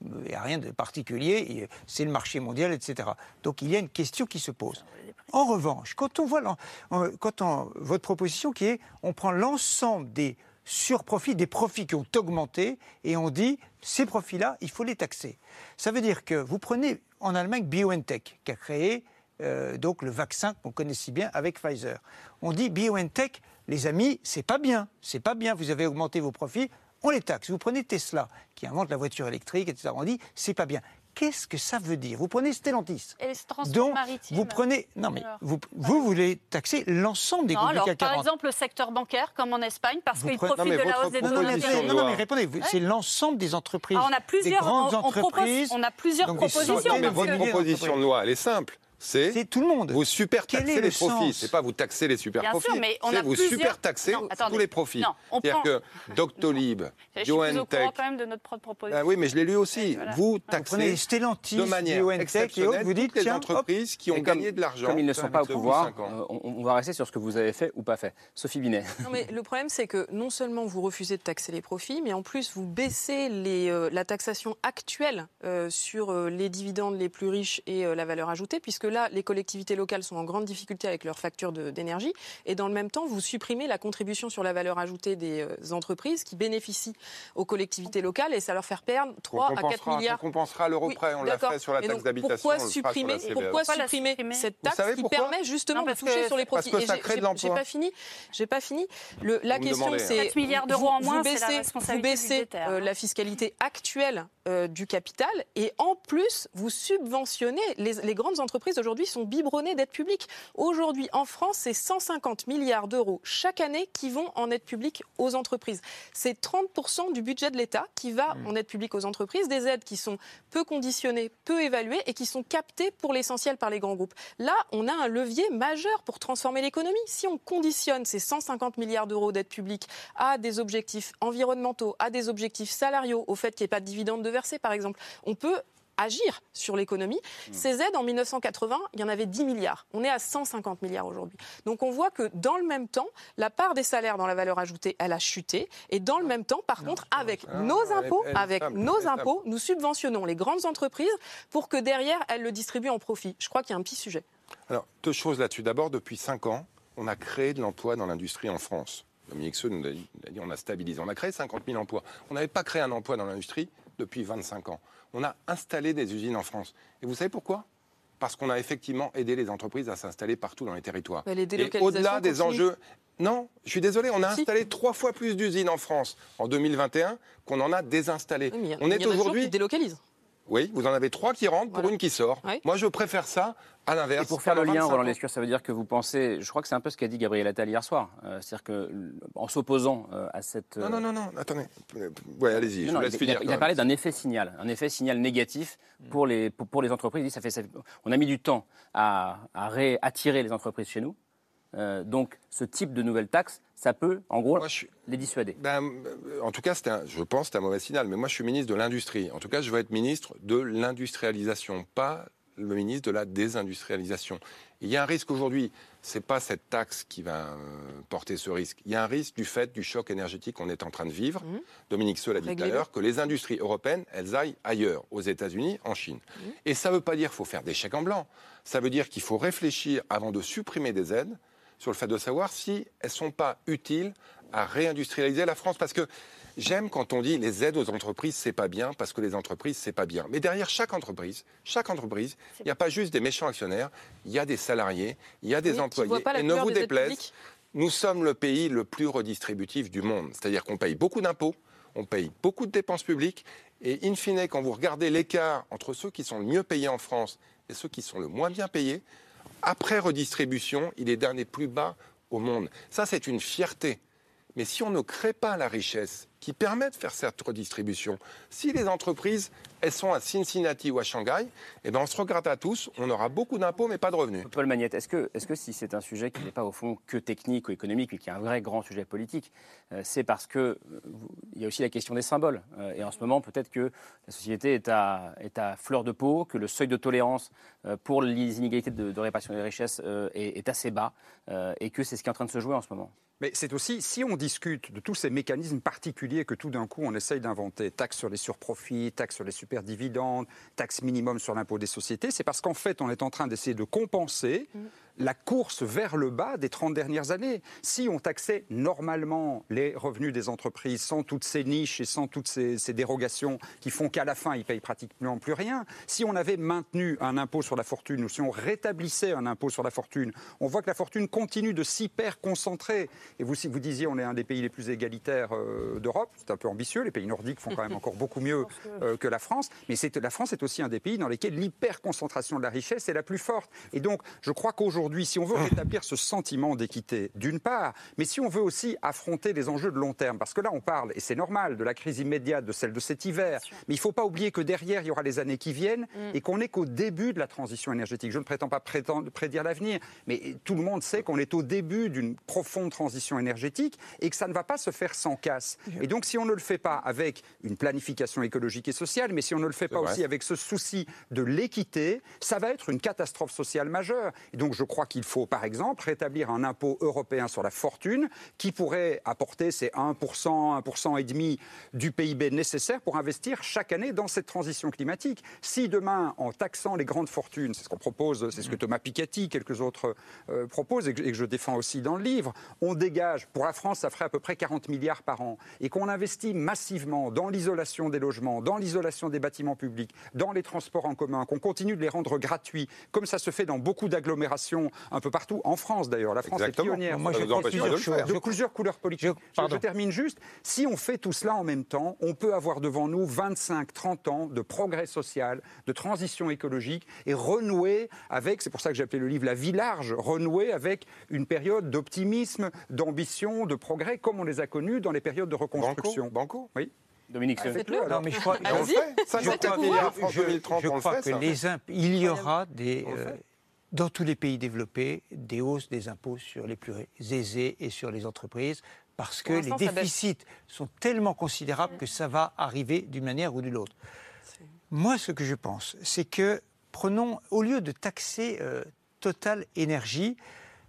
S13: Il n'y a rien de particulier, c'est le marché mondial, etc. Donc il y a une question qui se pose. En revanche, quand on voit votre proposition qui est, on prend l'ensemble des surprofits, des profits qui ont augmenté, et on dit, ces profits-là, il faut les taxer. Ça veut dire que vous prenez en Allemagne BioNTech, qui a créé euh, le vaccin qu'on connaît si bien avec Pfizer. On dit BioNTech, les amis, c'est pas bien, c'est pas bien, vous avez augmenté vos profits, on les taxe. Vous prenez Tesla, qui invente la voiture électrique, etc. On dit, c'est pas bien. Qu'est-ce que ça veut dire? Vous prenez Stellantis.
S3: Et les donc,
S13: vous prenez. Non, mais vous, vous voulez taxer l'ensemble des groupes
S3: alors,
S13: 40.
S3: Par exemple, le secteur bancaire, comme en Espagne, parce qu'ils profitent de la hausse des taux
S13: d'intérêt. Non, non, mais répondez. C'est l'ensemble des entreprises. on a plusieurs, des grandes entreprises.
S3: on a plusieurs propositions.
S11: Mais votre proposition de loi, elle est simple c'est
S13: tout le monde.
S11: Vous super taxez les profits. C'est pas vous taxer les super profits. C'est vous super taxer tous les profits. C'est-à-dire que Doctolib, BioNTech.
S3: quand même de notre propre proposition.
S11: Ah oui, mais je l'ai lu aussi. Vous taxez
S13: Stellantis,
S11: de manière exceptionnelle vous dites, toutes les entreprises qui ont gagné de l'argent.
S2: Comme ils ne sont pas au pouvoir, euh, on va rester sur ce que vous avez fait ou pas fait. Sophie Binet.
S14: Non, mais le problème, c'est que non seulement vous refusez de taxer les profits, mais en plus vous baissez les, euh, la taxation actuelle euh, sur les dividendes les plus riches et la valeur ajoutée, puisque là, les collectivités locales sont en grande difficulté avec leurs factures d'énergie. Et dans le même temps, vous supprimez la contribution sur la valeur ajoutée des euh, entreprises qui bénéficient aux collectivités locales et ça leur fait perdre 3 à 4 milliards.
S11: On compensera le prêt, on l'a fait sur la taxe d'habitation.
S14: Pourquoi supprimer, pourquoi supprimer cette taxe qui permet justement de toucher sur les profits
S11: Parce que ça crée de
S14: J'ai pas fini. J'ai pas fini. Le, la question, c'est
S3: 4 milliards d'euros en moins,
S14: vous baissez euh, la fiscalité actuelle euh, du capital et en plus vous subventionnez les, les grandes entreprises aujourd'hui sont biberonnés d'aide publique. Aujourd'hui, en France, c'est 150 milliards d'euros chaque année qui vont en aide publique aux entreprises. C'est 30% du budget de l'État qui va mmh. en aide publique aux entreprises, des aides qui sont peu conditionnées, peu évaluées et qui sont captées pour l'essentiel par les grands groupes. Là, on a un levier majeur pour transformer l'économie. Si on conditionne ces 150 milliards d'euros d'aide publique à des objectifs environnementaux, à des objectifs salariaux, au fait qu'il n'y ait pas de dividendes de verser, par exemple, on peut agir sur l'économie. Mmh. Ces aides, en 1980, il y en avait 10 milliards. On est à 150 milliards aujourd'hui. Donc on voit que dans le même temps, la part des salaires dans la valeur ajoutée, elle a chuté. Et dans le même temps, par contre, avec nos impôts, avec nos impôts, nous subventionnons les grandes entreprises pour que derrière, elles le distribuent en profit. Je crois qu'il y a un petit sujet.
S11: Alors, deux choses là-dessus. D'abord, depuis 5 ans, on a créé de l'emploi dans l'industrie en France. Dominique Seux nous a dit, on a stabilisé. On a créé 50 000 emplois. On n'avait pas créé un emploi dans l'industrie depuis 25 ans. On a installé des usines en France. Et vous savez pourquoi? Parce qu'on a effectivement aidé les entreprises à s'installer partout dans les territoires.
S14: Et
S11: au-delà des enjeux. Non, je suis désolé, on a installé trois fois plus d'usines en France en 2021 qu'on en a désinstallées.
S14: on est aujourd'hui. délocalisent.
S11: Oui, vous en avez trois qui rentrent pour une qui sort. Moi, je préfère ça à l'inverse.
S2: Et pour faire le lien, Roland Lescure, ça veut dire que vous pensez, je crois que c'est un peu ce qu'a dit Gabriel Attal hier soir, euh, c'est-à-dire qu'en s'opposant euh, à cette...
S11: Non, non, non, non, attendez. Ouais, allez-y, je vous laisse
S2: il,
S11: finir.
S2: Il a, parlé d'un effet signal, un effet signal négatif mm. pour les, pour, les entreprises. ça fait, on a mis du temps à, à réattirer les entreprises chez nous. Euh, donc, ce type de nouvelle taxe, ça peut, en gros, les dissuader.
S11: Ben, en tout cas, un, je pense que c'est un mauvais signal. Mais moi, je suis ministre de l'Industrie. En tout cas, je veux être ministre de l'industrialisation, pas le ministre de la désindustrialisation. il y a un risque aujourd'hui, ce n'est pas cette taxe qui va euh, porter ce risque. Il y a un risque du fait du choc énergétique qu'on est en train de vivre. Mmh. Dominique Seul a dit tout à l'heure que les industries européennes, elles aillent ailleurs, aux États-Unis, en Chine. Mmh. Et ça ne veut pas dire qu'il faut faire des chèques en blanc. Ça veut dire qu'il faut réfléchir avant de supprimer des aides sur le fait de savoir si elles ne sont pas utiles à réindustrialiser la France. Parce que j'aime quand on dit les aides aux entreprises, c'est pas bien, parce que les entreprises, c'est pas bien. Mais derrière chaque entreprise, chaque entreprise, il n'y a pas juste des méchants actionnaires, il y a des salariés, il y a des employés.
S14: Et ne vous déplaise,
S11: nous sommes le pays le plus redistributif du monde. C'est-à-dire qu'on paye beaucoup d'impôts, on paye beaucoup de dépenses publiques, et in fine, quand vous regardez l'écart entre ceux qui sont le mieux payés en France et ceux qui sont le moins bien payés, après redistribution, il est d'un des plus bas au monde. Ça, c'est une fierté. Mais si on ne crée pas la richesse qui permet de faire cette redistribution, si les entreprises, elles sont à Cincinnati ou à Shanghai, eh ben on se regrette à tous, on aura beaucoup d'impôts mais pas de revenus.
S2: Paul Magnette, est-ce que, est que si c'est un sujet qui n'est pas au fond que technique ou économique, mais qui est un vrai grand sujet politique, euh, c'est parce qu'il euh, y a aussi la question des symboles. Euh, et en ce moment, peut-être que la société est à, est à fleur de peau, que le seuil de tolérance pour les inégalités de, répartition des richesses est, est, assez bas, et que c'est ce qui est en train de se jouer en ce moment.
S15: Mais c'est aussi, si on discute de tous ces mécanismes particuliers que tout d'un coup on essaye d'inventer, taxe sur les surprofits, taxe sur les superdividendes, taxe minimum sur l'impôt des sociétés, c'est parce qu'en fait on est en train d'essayer de compenser mmh la course vers le bas des 30 dernières années. Si on taxait normalement les revenus des entreprises sans toutes ces niches et sans toutes ces, dérogations qui font qu'à la fin, ils payent pratiquement plus rien, si on avait maintenu un impôt sur la fortune ou si on rétablissait un impôt sur la fortune, on voit que la fortune continue de s'hyper concentrer. Et vous, si vous disiez, on est un des pays les plus égalitaires euh, d'Europe, c'est un peu ambitieux, les pays nordiques font quand même encore beaucoup mieux euh, que la France, mais la France est aussi un des pays dans lesquels l'hyper concentration de la richesse est la plus forte. Et donc, je crois qu'aujourd'hui, aujourd'hui, si on veut rétablir ce sentiment d'équité, d'une part, mais si on veut aussi affronter les enjeux de long terme, parce que là, on parle, et c'est normal, de la crise immédiate, de celle de cet hiver, mais il ne faut pas oublier que derrière, il y aura les années qui viennent mm. et qu'on n'est qu'au début de la transition énergétique. Je ne prétends pas prédire l'avenir, mais tout le monde sait qu'on est au début d'une profonde transition énergétique et que ça ne va pas se faire sans casse. Et donc, si on ne le fait pas avec une planification écologique et sociale, mais si on ne le fait pas aussi avec ce souci de l'équité, ça va être une catastrophe sociale majeure. Et donc, je crois qu'il faut, par exemple, rétablir un impôt européen sur la fortune qui pourrait apporter ces 1%, 1% et demi du PIB nécessaire pour investir chaque année dans cette transition climatique. Si demain, en taxant les grandes fortunes, c'est ce qu'on propose, c'est ce que Thomas Piketty, quelques autres euh, proposent et que, je défends aussi dans le livre, on dégage, pour la France, ça ferait à peu près 40 milliards par an, et qu'on investit massivement dans l'isolation des logements, dans l'isolation des bâtiments publics, dans les transports en commun, qu'on continue de les rendre gratuits, comme ça se fait dans beaucoup d'agglomérations un peu partout, en France d'ailleurs. La France est pionnière.
S13: Moi, je plusieurs,
S15: de plusieurs couleurs politiques. Je, termine juste. Si on fait tout cela en même temps, on peut avoir devant nous 25, 30 ans de progrès social, de transition écologique et renouer avec, c'est pour ça que j'ai appelé le livre La vie large, renouer avec une période d'optimisme, d'ambition, de progrès, comme on les a connus dans les périodes de reconstruction.
S11: Banco,
S15: Oui.
S2: Dominique,
S14: ah,
S13: faites-le. Non, mais je crois, je, crois que les il y aura des, dans tous les pays développés, des hausses des impôts sur les plus aisés et sur les entreprises, parce que les déficits sont tellement considérables que ça va arriver d'une manière ou d'une autre. Moi, ce que je pense, c'est que prenons, au lieu de taxer euh, Total Énergie,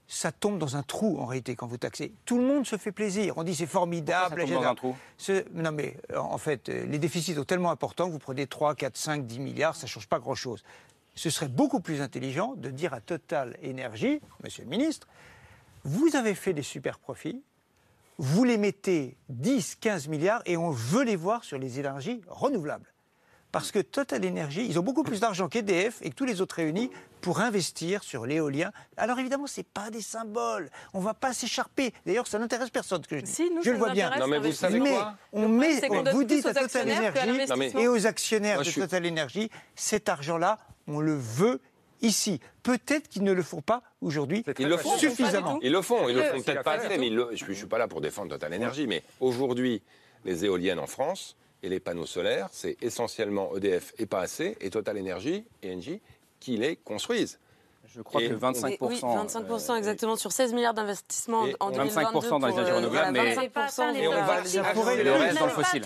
S13: ça tombe dans un trou en réalité quand vous taxez. Tout le monde se fait plaisir. On dit c'est formidable.
S2: Ça tombe dans un trou?
S13: Non mais en fait, euh, les déficits sont tellement importants que vous prenez 3, 4, 5, 10 milliards, ça ne change pas grand-chose. Ce serait beaucoup plus intelligent de dire à Total Énergie, monsieur le ministre, vous avez fait des super profits, vous les mettez 10, 15 milliards et on veut les voir sur les énergies renouvelables. Parce que Total Energy, ils ont beaucoup plus d'argent qu'EDF et que tous les autres réunis pour investir sur l'éolien. Alors évidemment, ce n'est pas des symboles. On ne va pas s'écharper. D'ailleurs, ça n'intéresse personne ce que je dis.
S16: Si, nous,
S13: je le vois bien.
S11: Non, mais vous savez quoi
S13: on met, vous dites à Total Energy et aux actionnaires de Total Energy, cet argent-là, on le veut ici. Peut-être qu'ils ne le font pas aujourd'hui
S11: ils le font
S13: suffisamment.
S11: Ils le font, ils le font peut-être pas assez, mais je ne suis pas là pour défendre Total Energy, mais aujourd'hui, les éoliennes en France, et les panneaux solaires, c'est essentiellement EDF et pas assez, et Total Energy, ENG, qui les construisent.
S2: Je crois que 25%.
S16: Oui, 25% euh, exactement sur 16 milliards d'investissements en 2022. 25%
S2: dans les énergies renouvelables, mais
S16: 25%
S2: et on va le reste dans le fossile.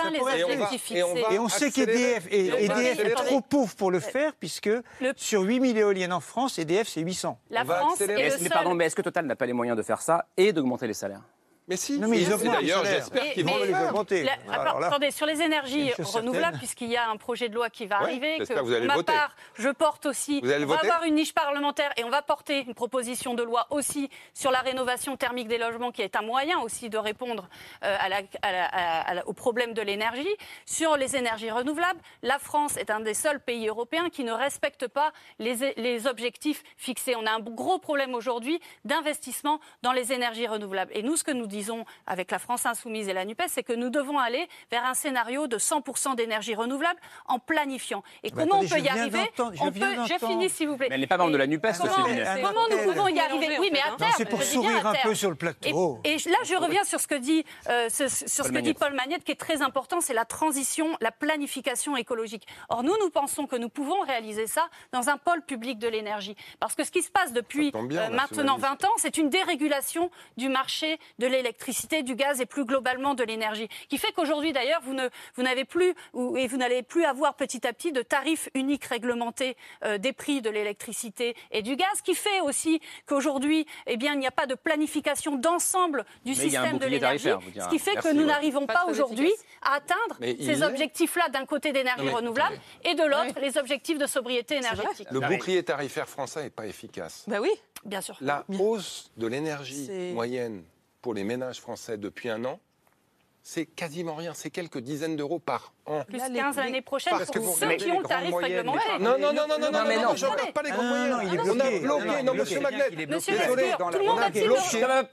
S13: Et on, sait qu'EDF EDF est trop pauvre pour le faire, puisque sur 8000 éoliennes en France, EDF c'est 800.
S3: La France
S2: mais pardon, mais est-ce que Total n'a pas les moyens de faire ça et d'augmenter les salaires?
S11: Mais si,
S13: mais ils d'ailleurs,
S11: j'espère qu'ils vont les augmenter.
S3: Attendez, sur les énergies renouvelables, puisqu'il y a un projet de loi qui va arriver, que
S11: vous allez
S3: ma
S11: voter.
S3: part, je porte aussi.
S11: Vous allez
S3: on va avoir une niche parlementaire et on va porter une proposition de loi aussi sur la rénovation thermique des logements, qui est un moyen aussi de répondre euh, à la, à la, au problème de l'énergie. Sur les énergies renouvelables, la France est un des seuls pays européens qui ne respecte pas les, les objectifs fixés. On a un gros problème aujourd'hui d'investissement dans les énergies renouvelables. Et nous, ce que nous disons, disons, avec la France insoumise et la NUPES, c'est que nous devons aller vers un scénario de 100% d'énergie renouvelable en planifiant. Et comment on peut y arriver on peut... J'ai fini, s'il vous plaît.
S2: Mais elle n'est pas membre de la NUPES,
S3: comment, comment nous pouvons y arriver Oui, mais à terme.
S13: C'est pour sourire un peu sur le plateau.
S3: Et, là, je reviens sur ce que dit, euh, sur ce que dit Paul Magnette, qui est très important, c'est la transition, la planification écologique. Or, nous, nous pensons que nous pouvons réaliser ça dans un pôle public de l'énergie. Parce que ce qui se passe depuis euh, maintenant 20 ans, c'est une dérégulation du marché de l'électricité l'électricité, du gaz et plus globalement de l'énergie. Qui fait qu'aujourd'hui d'ailleurs, vous, ne, vous n'avez plus et vous n'allez plus avoir petit à petit de tarifs uniques réglementés euh, des prix de l'électricité et du gaz, qui fait aussi qu'aujourd'hui, eh bien, il n'y a pas de planification d'ensemble du système de l'énergie, ce qui fait que nous n'arrivons pas, aujourd'hui à atteindre ces objectifs-là d'un côté d'énergie renouvelable et de l'autre les objectifs de sobriété énergétique.
S11: Le bouclier tarifaire français n'est pas efficace.
S16: Ben oui,
S3: bien sûr.
S11: La hausse de l'énergie moyenne pour les ménages français depuis un an, c'est quasiment rien, c'est quelques dizaines d'euros par an.
S3: Plus 15 l'année prochaine pour ceux qui ont le tarif réglementé.
S11: Non, non, non, non, non, non, non, je regarde pas les grands moyens. On a bloqué, non, monsieur Magnet.
S3: Monsieur Lescure, tout le monde a-t-il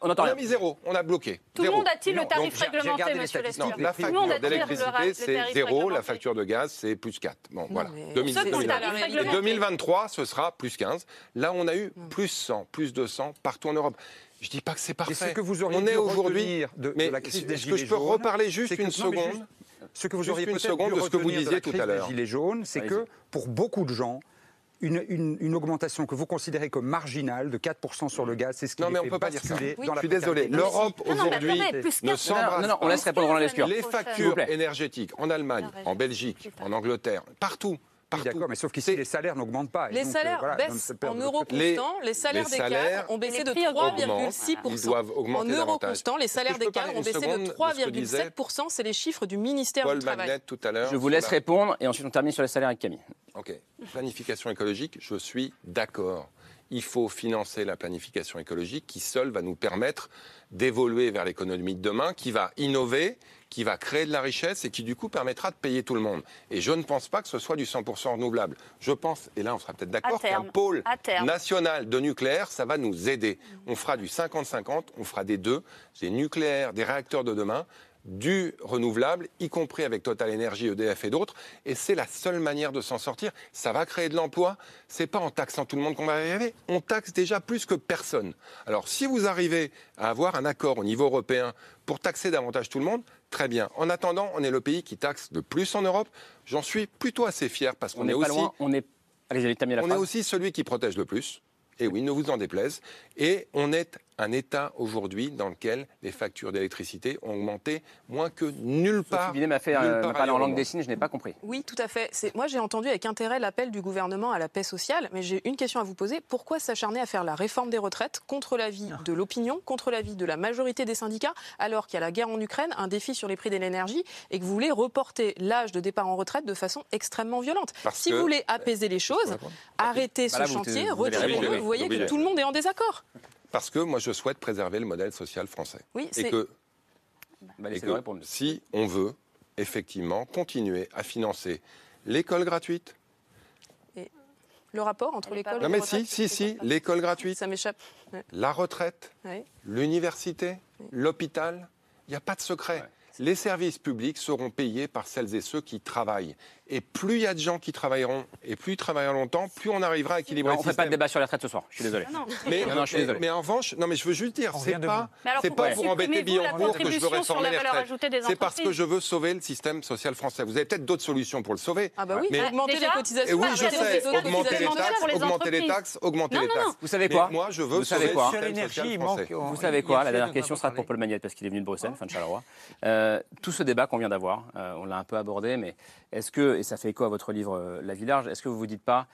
S11: On a mis zéro, on a bloqué.
S3: Tout le monde a-t-il le tarif réglementé, monsieur Lescure
S11: Non, la facture d'électricité, c'est zéro, la facture de gaz, c'est plus 4. Bon, voilà. 2023, ce sera plus 15. Là, on a eu plus 100, plus 200 partout en Europe. Je dis pas que c'est parfait.
S15: ce que vous auriez on est aujourd'hui de, mais la crise des
S11: gilets
S15: que
S11: je peux reparler juste une seconde
S15: Ce que vous auriez une seconde
S11: de ce que vous disiez tout à l'heure.
S15: Gilets jaunes, c'est que pour beaucoup de gens, une, une, augmentation que vous considérez comme marginale de 4% sur le gaz, c'est ce qui
S11: non, mais on peut pas dire ça. Je suis désolé. L'Europe aujourd'hui ne s'embrasse
S2: pas. On laisse répondre Roland.
S11: Les factures énergétiques en Allemagne, en Belgique, en Angleterre, partout
S15: D'accord, mais sauf qu'ici, les salaires n'augmentent pas.
S16: Les salaires euh, baissent en euros constants. Les, salaires des cadres ont baissé de 3,6%.
S11: Ils doivent augmenter
S16: En euros constants, les salaires des cadres ont baissé de 3,7%. C'est les chiffres du ministère du Travail.
S11: tout à l'heure.
S2: Je vous laisse répondre et ensuite on termine sur les salaires avec Camille.
S11: OK. Planification écologique, je suis d'accord. Il faut financer la planification écologique qui seule va nous permettre d'évoluer vers l'économie de demain, qui va innover, qui va créer de la richesse et qui du coup permettra de payer tout le monde. Et je ne pense pas que ce soit du 100% renouvelable. Je pense, et là on sera peut-être d'accord, qu'un pôle national de nucléaire, ça va nous aider. On fera du 50-50, on fera des deux, des nucléaires, des réacteurs de demain, du renouvelable, y compris avec Total Energy, EDF et d'autres. Et c'est la seule manière de s'en sortir. Ça va créer de l'emploi. C'est pas en taxant tout le monde qu'on va y arriver. On taxe déjà plus que personne. Alors, si vous arrivez à avoir un accord au niveau européen pour taxer davantage tout le monde, très bien. En attendant, on est le pays qui taxe le plus en Europe. J'en suis plutôt assez fier parce qu'on est, aussi.
S2: on est. Allez,
S11: on est aussi celui qui protège le plus. Et oui, ne vous en déplaise. Et on est un État aujourd'hui dans lequel les factures d'électricité ont augmenté moins que nulle part.
S2: Sophie m'a fait euh, parler en langue des signes, je n'ai pas compris.
S14: Oui, tout à fait. Moi, j'ai entendu avec intérêt l'appel du gouvernement à la paix sociale, mais j'ai une question à vous poser. Pourquoi s'acharner à faire la réforme des retraites contre l'avis de l'opinion, contre l'avis de la majorité des syndicats, alors qu'il y a la guerre en Ukraine, un défi sur les prix de l'énergie, et que vous voulez reporter l'âge de départ en retraite de façon extrêmement violente? Si vous voulez apaiser les choses, arrêtez ce chantier, retirez-le. Vous voyez que tout le monde est en désaccord.
S11: Parce que moi, je souhaite préserver le modèle social français.
S14: Oui,
S11: et que, bah, si on veut effectivement continuer à financer l'école gratuite,
S14: le rapport entre l'école et
S11: Non mais si, si, si, l'école gratuite.
S14: Ça m'échappe.
S11: La retraite, l'université, l'hôpital, il n'y a pas de secret. Les services publics seront payés par celles et ceux qui travaillent. Et plus il y a de gens qui travailleront, et plus ils travailleront longtemps, plus on arrivera à équilibrer
S2: le système. On ne fait pas de débat sur la retraite ce soir, je suis désolé.
S11: Mais, en revanche, non mais je veux juste dire, c'est pas, c'est pas pour embêter Billancourt que je veux réformer les retraites. C'est parce que je veux sauver le système social français. Vous avez peut-être d'autres solutions pour le sauver.
S14: Ah bah oui, mais... augmenter les cotisations.
S11: oui, je sais, augmenter les taxes, augmenter les taxes, augmenter les taxes.
S2: Vous savez quoi
S11: Moi, je veux sauver le système social français.
S2: Vous savez quoi La dernière question sera pour Paul Magnette, parce qu'il est venu de Bruxelles, fin de Charleroi. Euh, tout ce débat qu'on vient d'avoir, euh, on l'a un peu abordé, mais est-ce que, et ça fait écho à votre livre euh, La vie large, est-ce que vous vous dites pas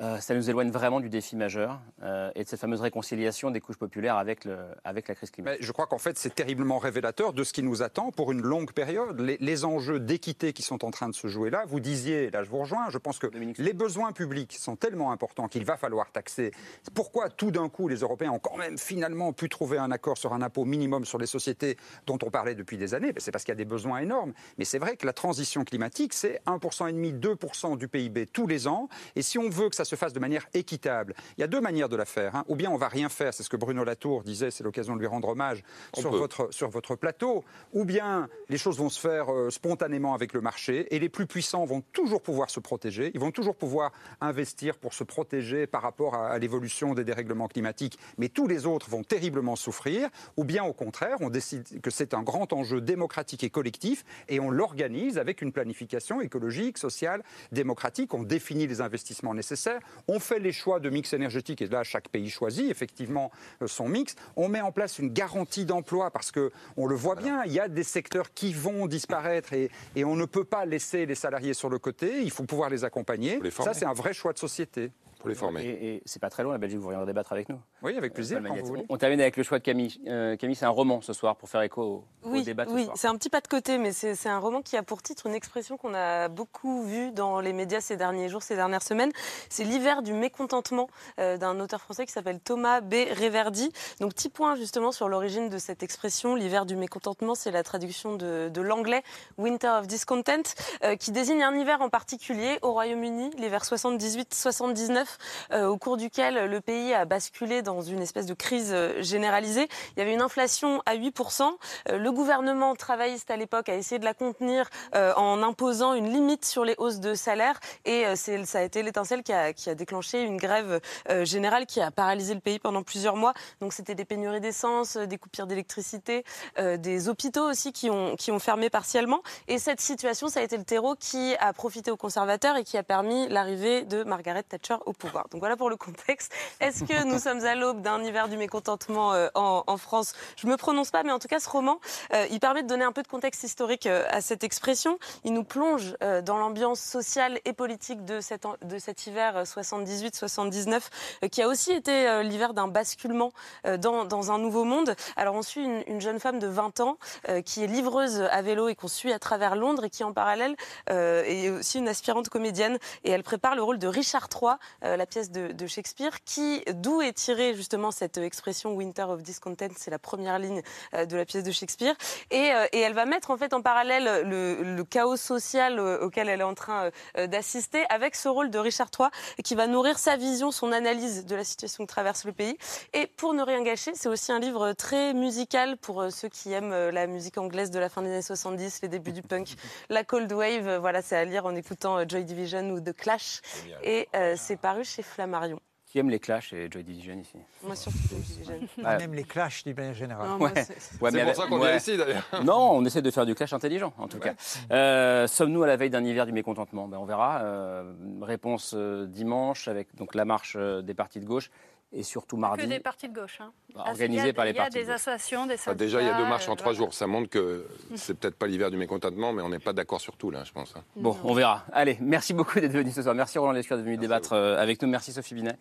S2: euh, ça nous éloigne vraiment du défi majeur euh, et de cette fameuse réconciliation des couches populaires avec, le, avec la crise climatique.
S15: je crois qu'en fait, c'est terriblement révélateur de ce qui nous attend pour une longue période. Les, enjeux d'équité qui sont en train de se jouer là, vous disiez, là je vous rejoins, je pense que les besoins publics sont tellement importants qu'il va falloir taxer. Pourquoi tout d'un coup les Européens ont quand même finalement pu trouver un accord sur un impôt minimum sur les sociétés dont on parlait depuis des années? Ben, C'est parce qu'il y a des besoins énormes. Mais c'est vrai que la transition climatique, c'est 1,5%, 2% du PIB tous les ans. Et si on veut que ça se fasse de manière équitable. Il y a deux manières de la faire. Hein. Ou bien on va rien faire, c'est ce que Bruno Latour disait, c'est l'occasion de lui rendre hommage sur votre, sur votre plateau. Ou bien les choses vont se faire euh, spontanément avec le marché et les plus puissants vont toujours pouvoir se protéger. Ils vont toujours pouvoir investir pour se protéger par rapport à, l'évolution des dérèglements climatiques. Mais tous les autres vont terriblement souffrir. Ou bien au contraire, on décide que c'est un grand enjeu démocratique et collectif et on l'organise avec une planification écologique, sociale, démocratique. On définit les investissements nécessaires. On fait les choix de mix énergétique et là, chaque pays choisit effectivement euh, son mix. On met en place une garantie d'emploi parce que on le voit bien, il y a des secteurs qui vont disparaître et, on ne peut pas laisser les salariés sur le côté. Il faut pouvoir les accompagner. Ça, c'est un vrai choix de société
S11: pour les former.
S2: Et, c'est pas très loin, la Belgique, vous reviendrez débattre avec nous.
S15: Oui, avec plaisir.
S2: On termine avec le choix de Camille. Euh, Camille, c'est un roman ce soir pour faire écho
S16: au,
S2: débat
S16: oui, c'est un petit pas de côté, mais c'est un roman qui a pour titre une expression qu'on a beaucoup vue dans les médias ces derniers jours, ces dernières semaines. C'est l'hiver du mécontentement euh, d'un auteur français qui s'appelle Thomas B. Reverdy. Donc, petit point justement sur l'origine de cette expression. L'hiver du mécontentement, c'est la traduction de, l'anglais Winter of Discontent, euh, qui désigne un hiver en particulier au Royaume-Uni, l'hiver 78-79 euh, au cours duquel le pays a basculé dans une espèce de crise euh, généralisée. Il y avait une inflation à 8%. Euh, le gouvernement travailliste à l'époque a essayé de la contenir en imposant une limite sur les hausses de salaire. Et ça a été l'étincelle qui a, qui a, déclenché une grève générale qui a paralysé le pays pendant plusieurs mois. Donc c'était des pénuries d'essence, des coupures d'électricité, des hôpitaux aussi qui ont, qui ont fermé partiellement. Et cette situation, ça a été le terreau qui a profité aux conservateurs et qui a permis l'arrivée de Margaret Thatcher au pouvoir. Donc voilà pour le contexte. Est-ce que nous sommes à l'aube d'un hiver du mécontentement euh, en, France? Je me prononce pas, mais en tout cas, ce roman, euh, il permet de donner un peu de contexte historique euh, à cette expression. Il nous plonge dans l'ambiance sociale et politique de, cet hiver 78-79, qui a aussi été l'hiver d'un basculement dans, dans, un nouveau monde. Alors on suit une, une, jeune femme de 20 ans qui est livreuse à vélo et qu'on suit à travers Londres et qui en parallèle est aussi une aspirante comédienne et elle prépare le rôle de Richard III, la pièce de, Shakespeare, qui d'où est tirée justement cette expression Winter of Discontent, c'est la première ligne euh, de la pièce de Shakespeare, et, euh, et, elle va mettre en fait en parallèle le, chaos social euh, auquel elle est en train d'assister avec ce rôle de Richard III, qui va nourrir sa vision, son analyse de la situation que traverse le pays. Et pour ne rien gâcher, c'est aussi un livre très musical pour ceux qui aiment la musique anglaise de la fin des années 70, les débuts du punk, la cold wave. Voilà, c'est à lire en écoutant Joy Division ou The Clash. Et c'est paru chez Flammarion.
S2: Qui aime les clashs et Joy Division ici
S16: Moi surtout Joy Division.
S13: On aime les clashs d'une manière générale.
S11: c'est pour ça qu'on est ici d'ailleurs.
S2: Non, on essaie de faire du clash intelligent en tout cas. Euh, sommes-nous à la veille d'un hiver du mécontentement? Ben, On verra. Euh, réponse euh, dimanche avec donc la marche des partis de gauche et surtout mardi.
S3: Que des partis de gauche. Hein.
S2: Organisés par les partis.
S3: Il y a des associations, des syndicats.
S11: déjà, il y a deux marches en trois jours. Ça montre que c'est peut-être pas l'hiver du mécontentement, mais on n'est pas d'accord sur tout là, je pense. Hein.
S2: Bon, on verra. Allez, merci beaucoup d'être venu ce soir. Merci Roland Lescure d'être venu débattre euh, avec nous. Merci Sophie Binet.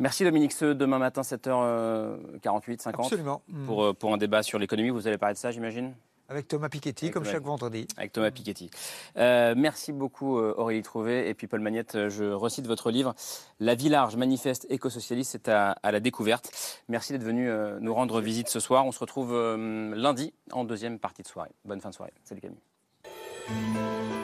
S2: Merci Dominique Seux, demain matin 7h48, 50.
S13: Absolument.
S2: Pour, euh, pour un débat sur l'économie, vous allez parler de ça, j'imagine?
S13: Avec Thomas Piketty, comme chaque vendredi.
S2: Avec Thomas Piketty. Euh, merci beaucoup Aurélie Trouvé. Et puis Paul Magnette, je recite votre livre. La vie large, manifeste éco-socialiste, c'est à, la découverte. Merci d'être venu nous rendre visite ce soir. On se retrouve lundi en deuxième partie de soirée. Bonne fin de soirée. Salut Camille.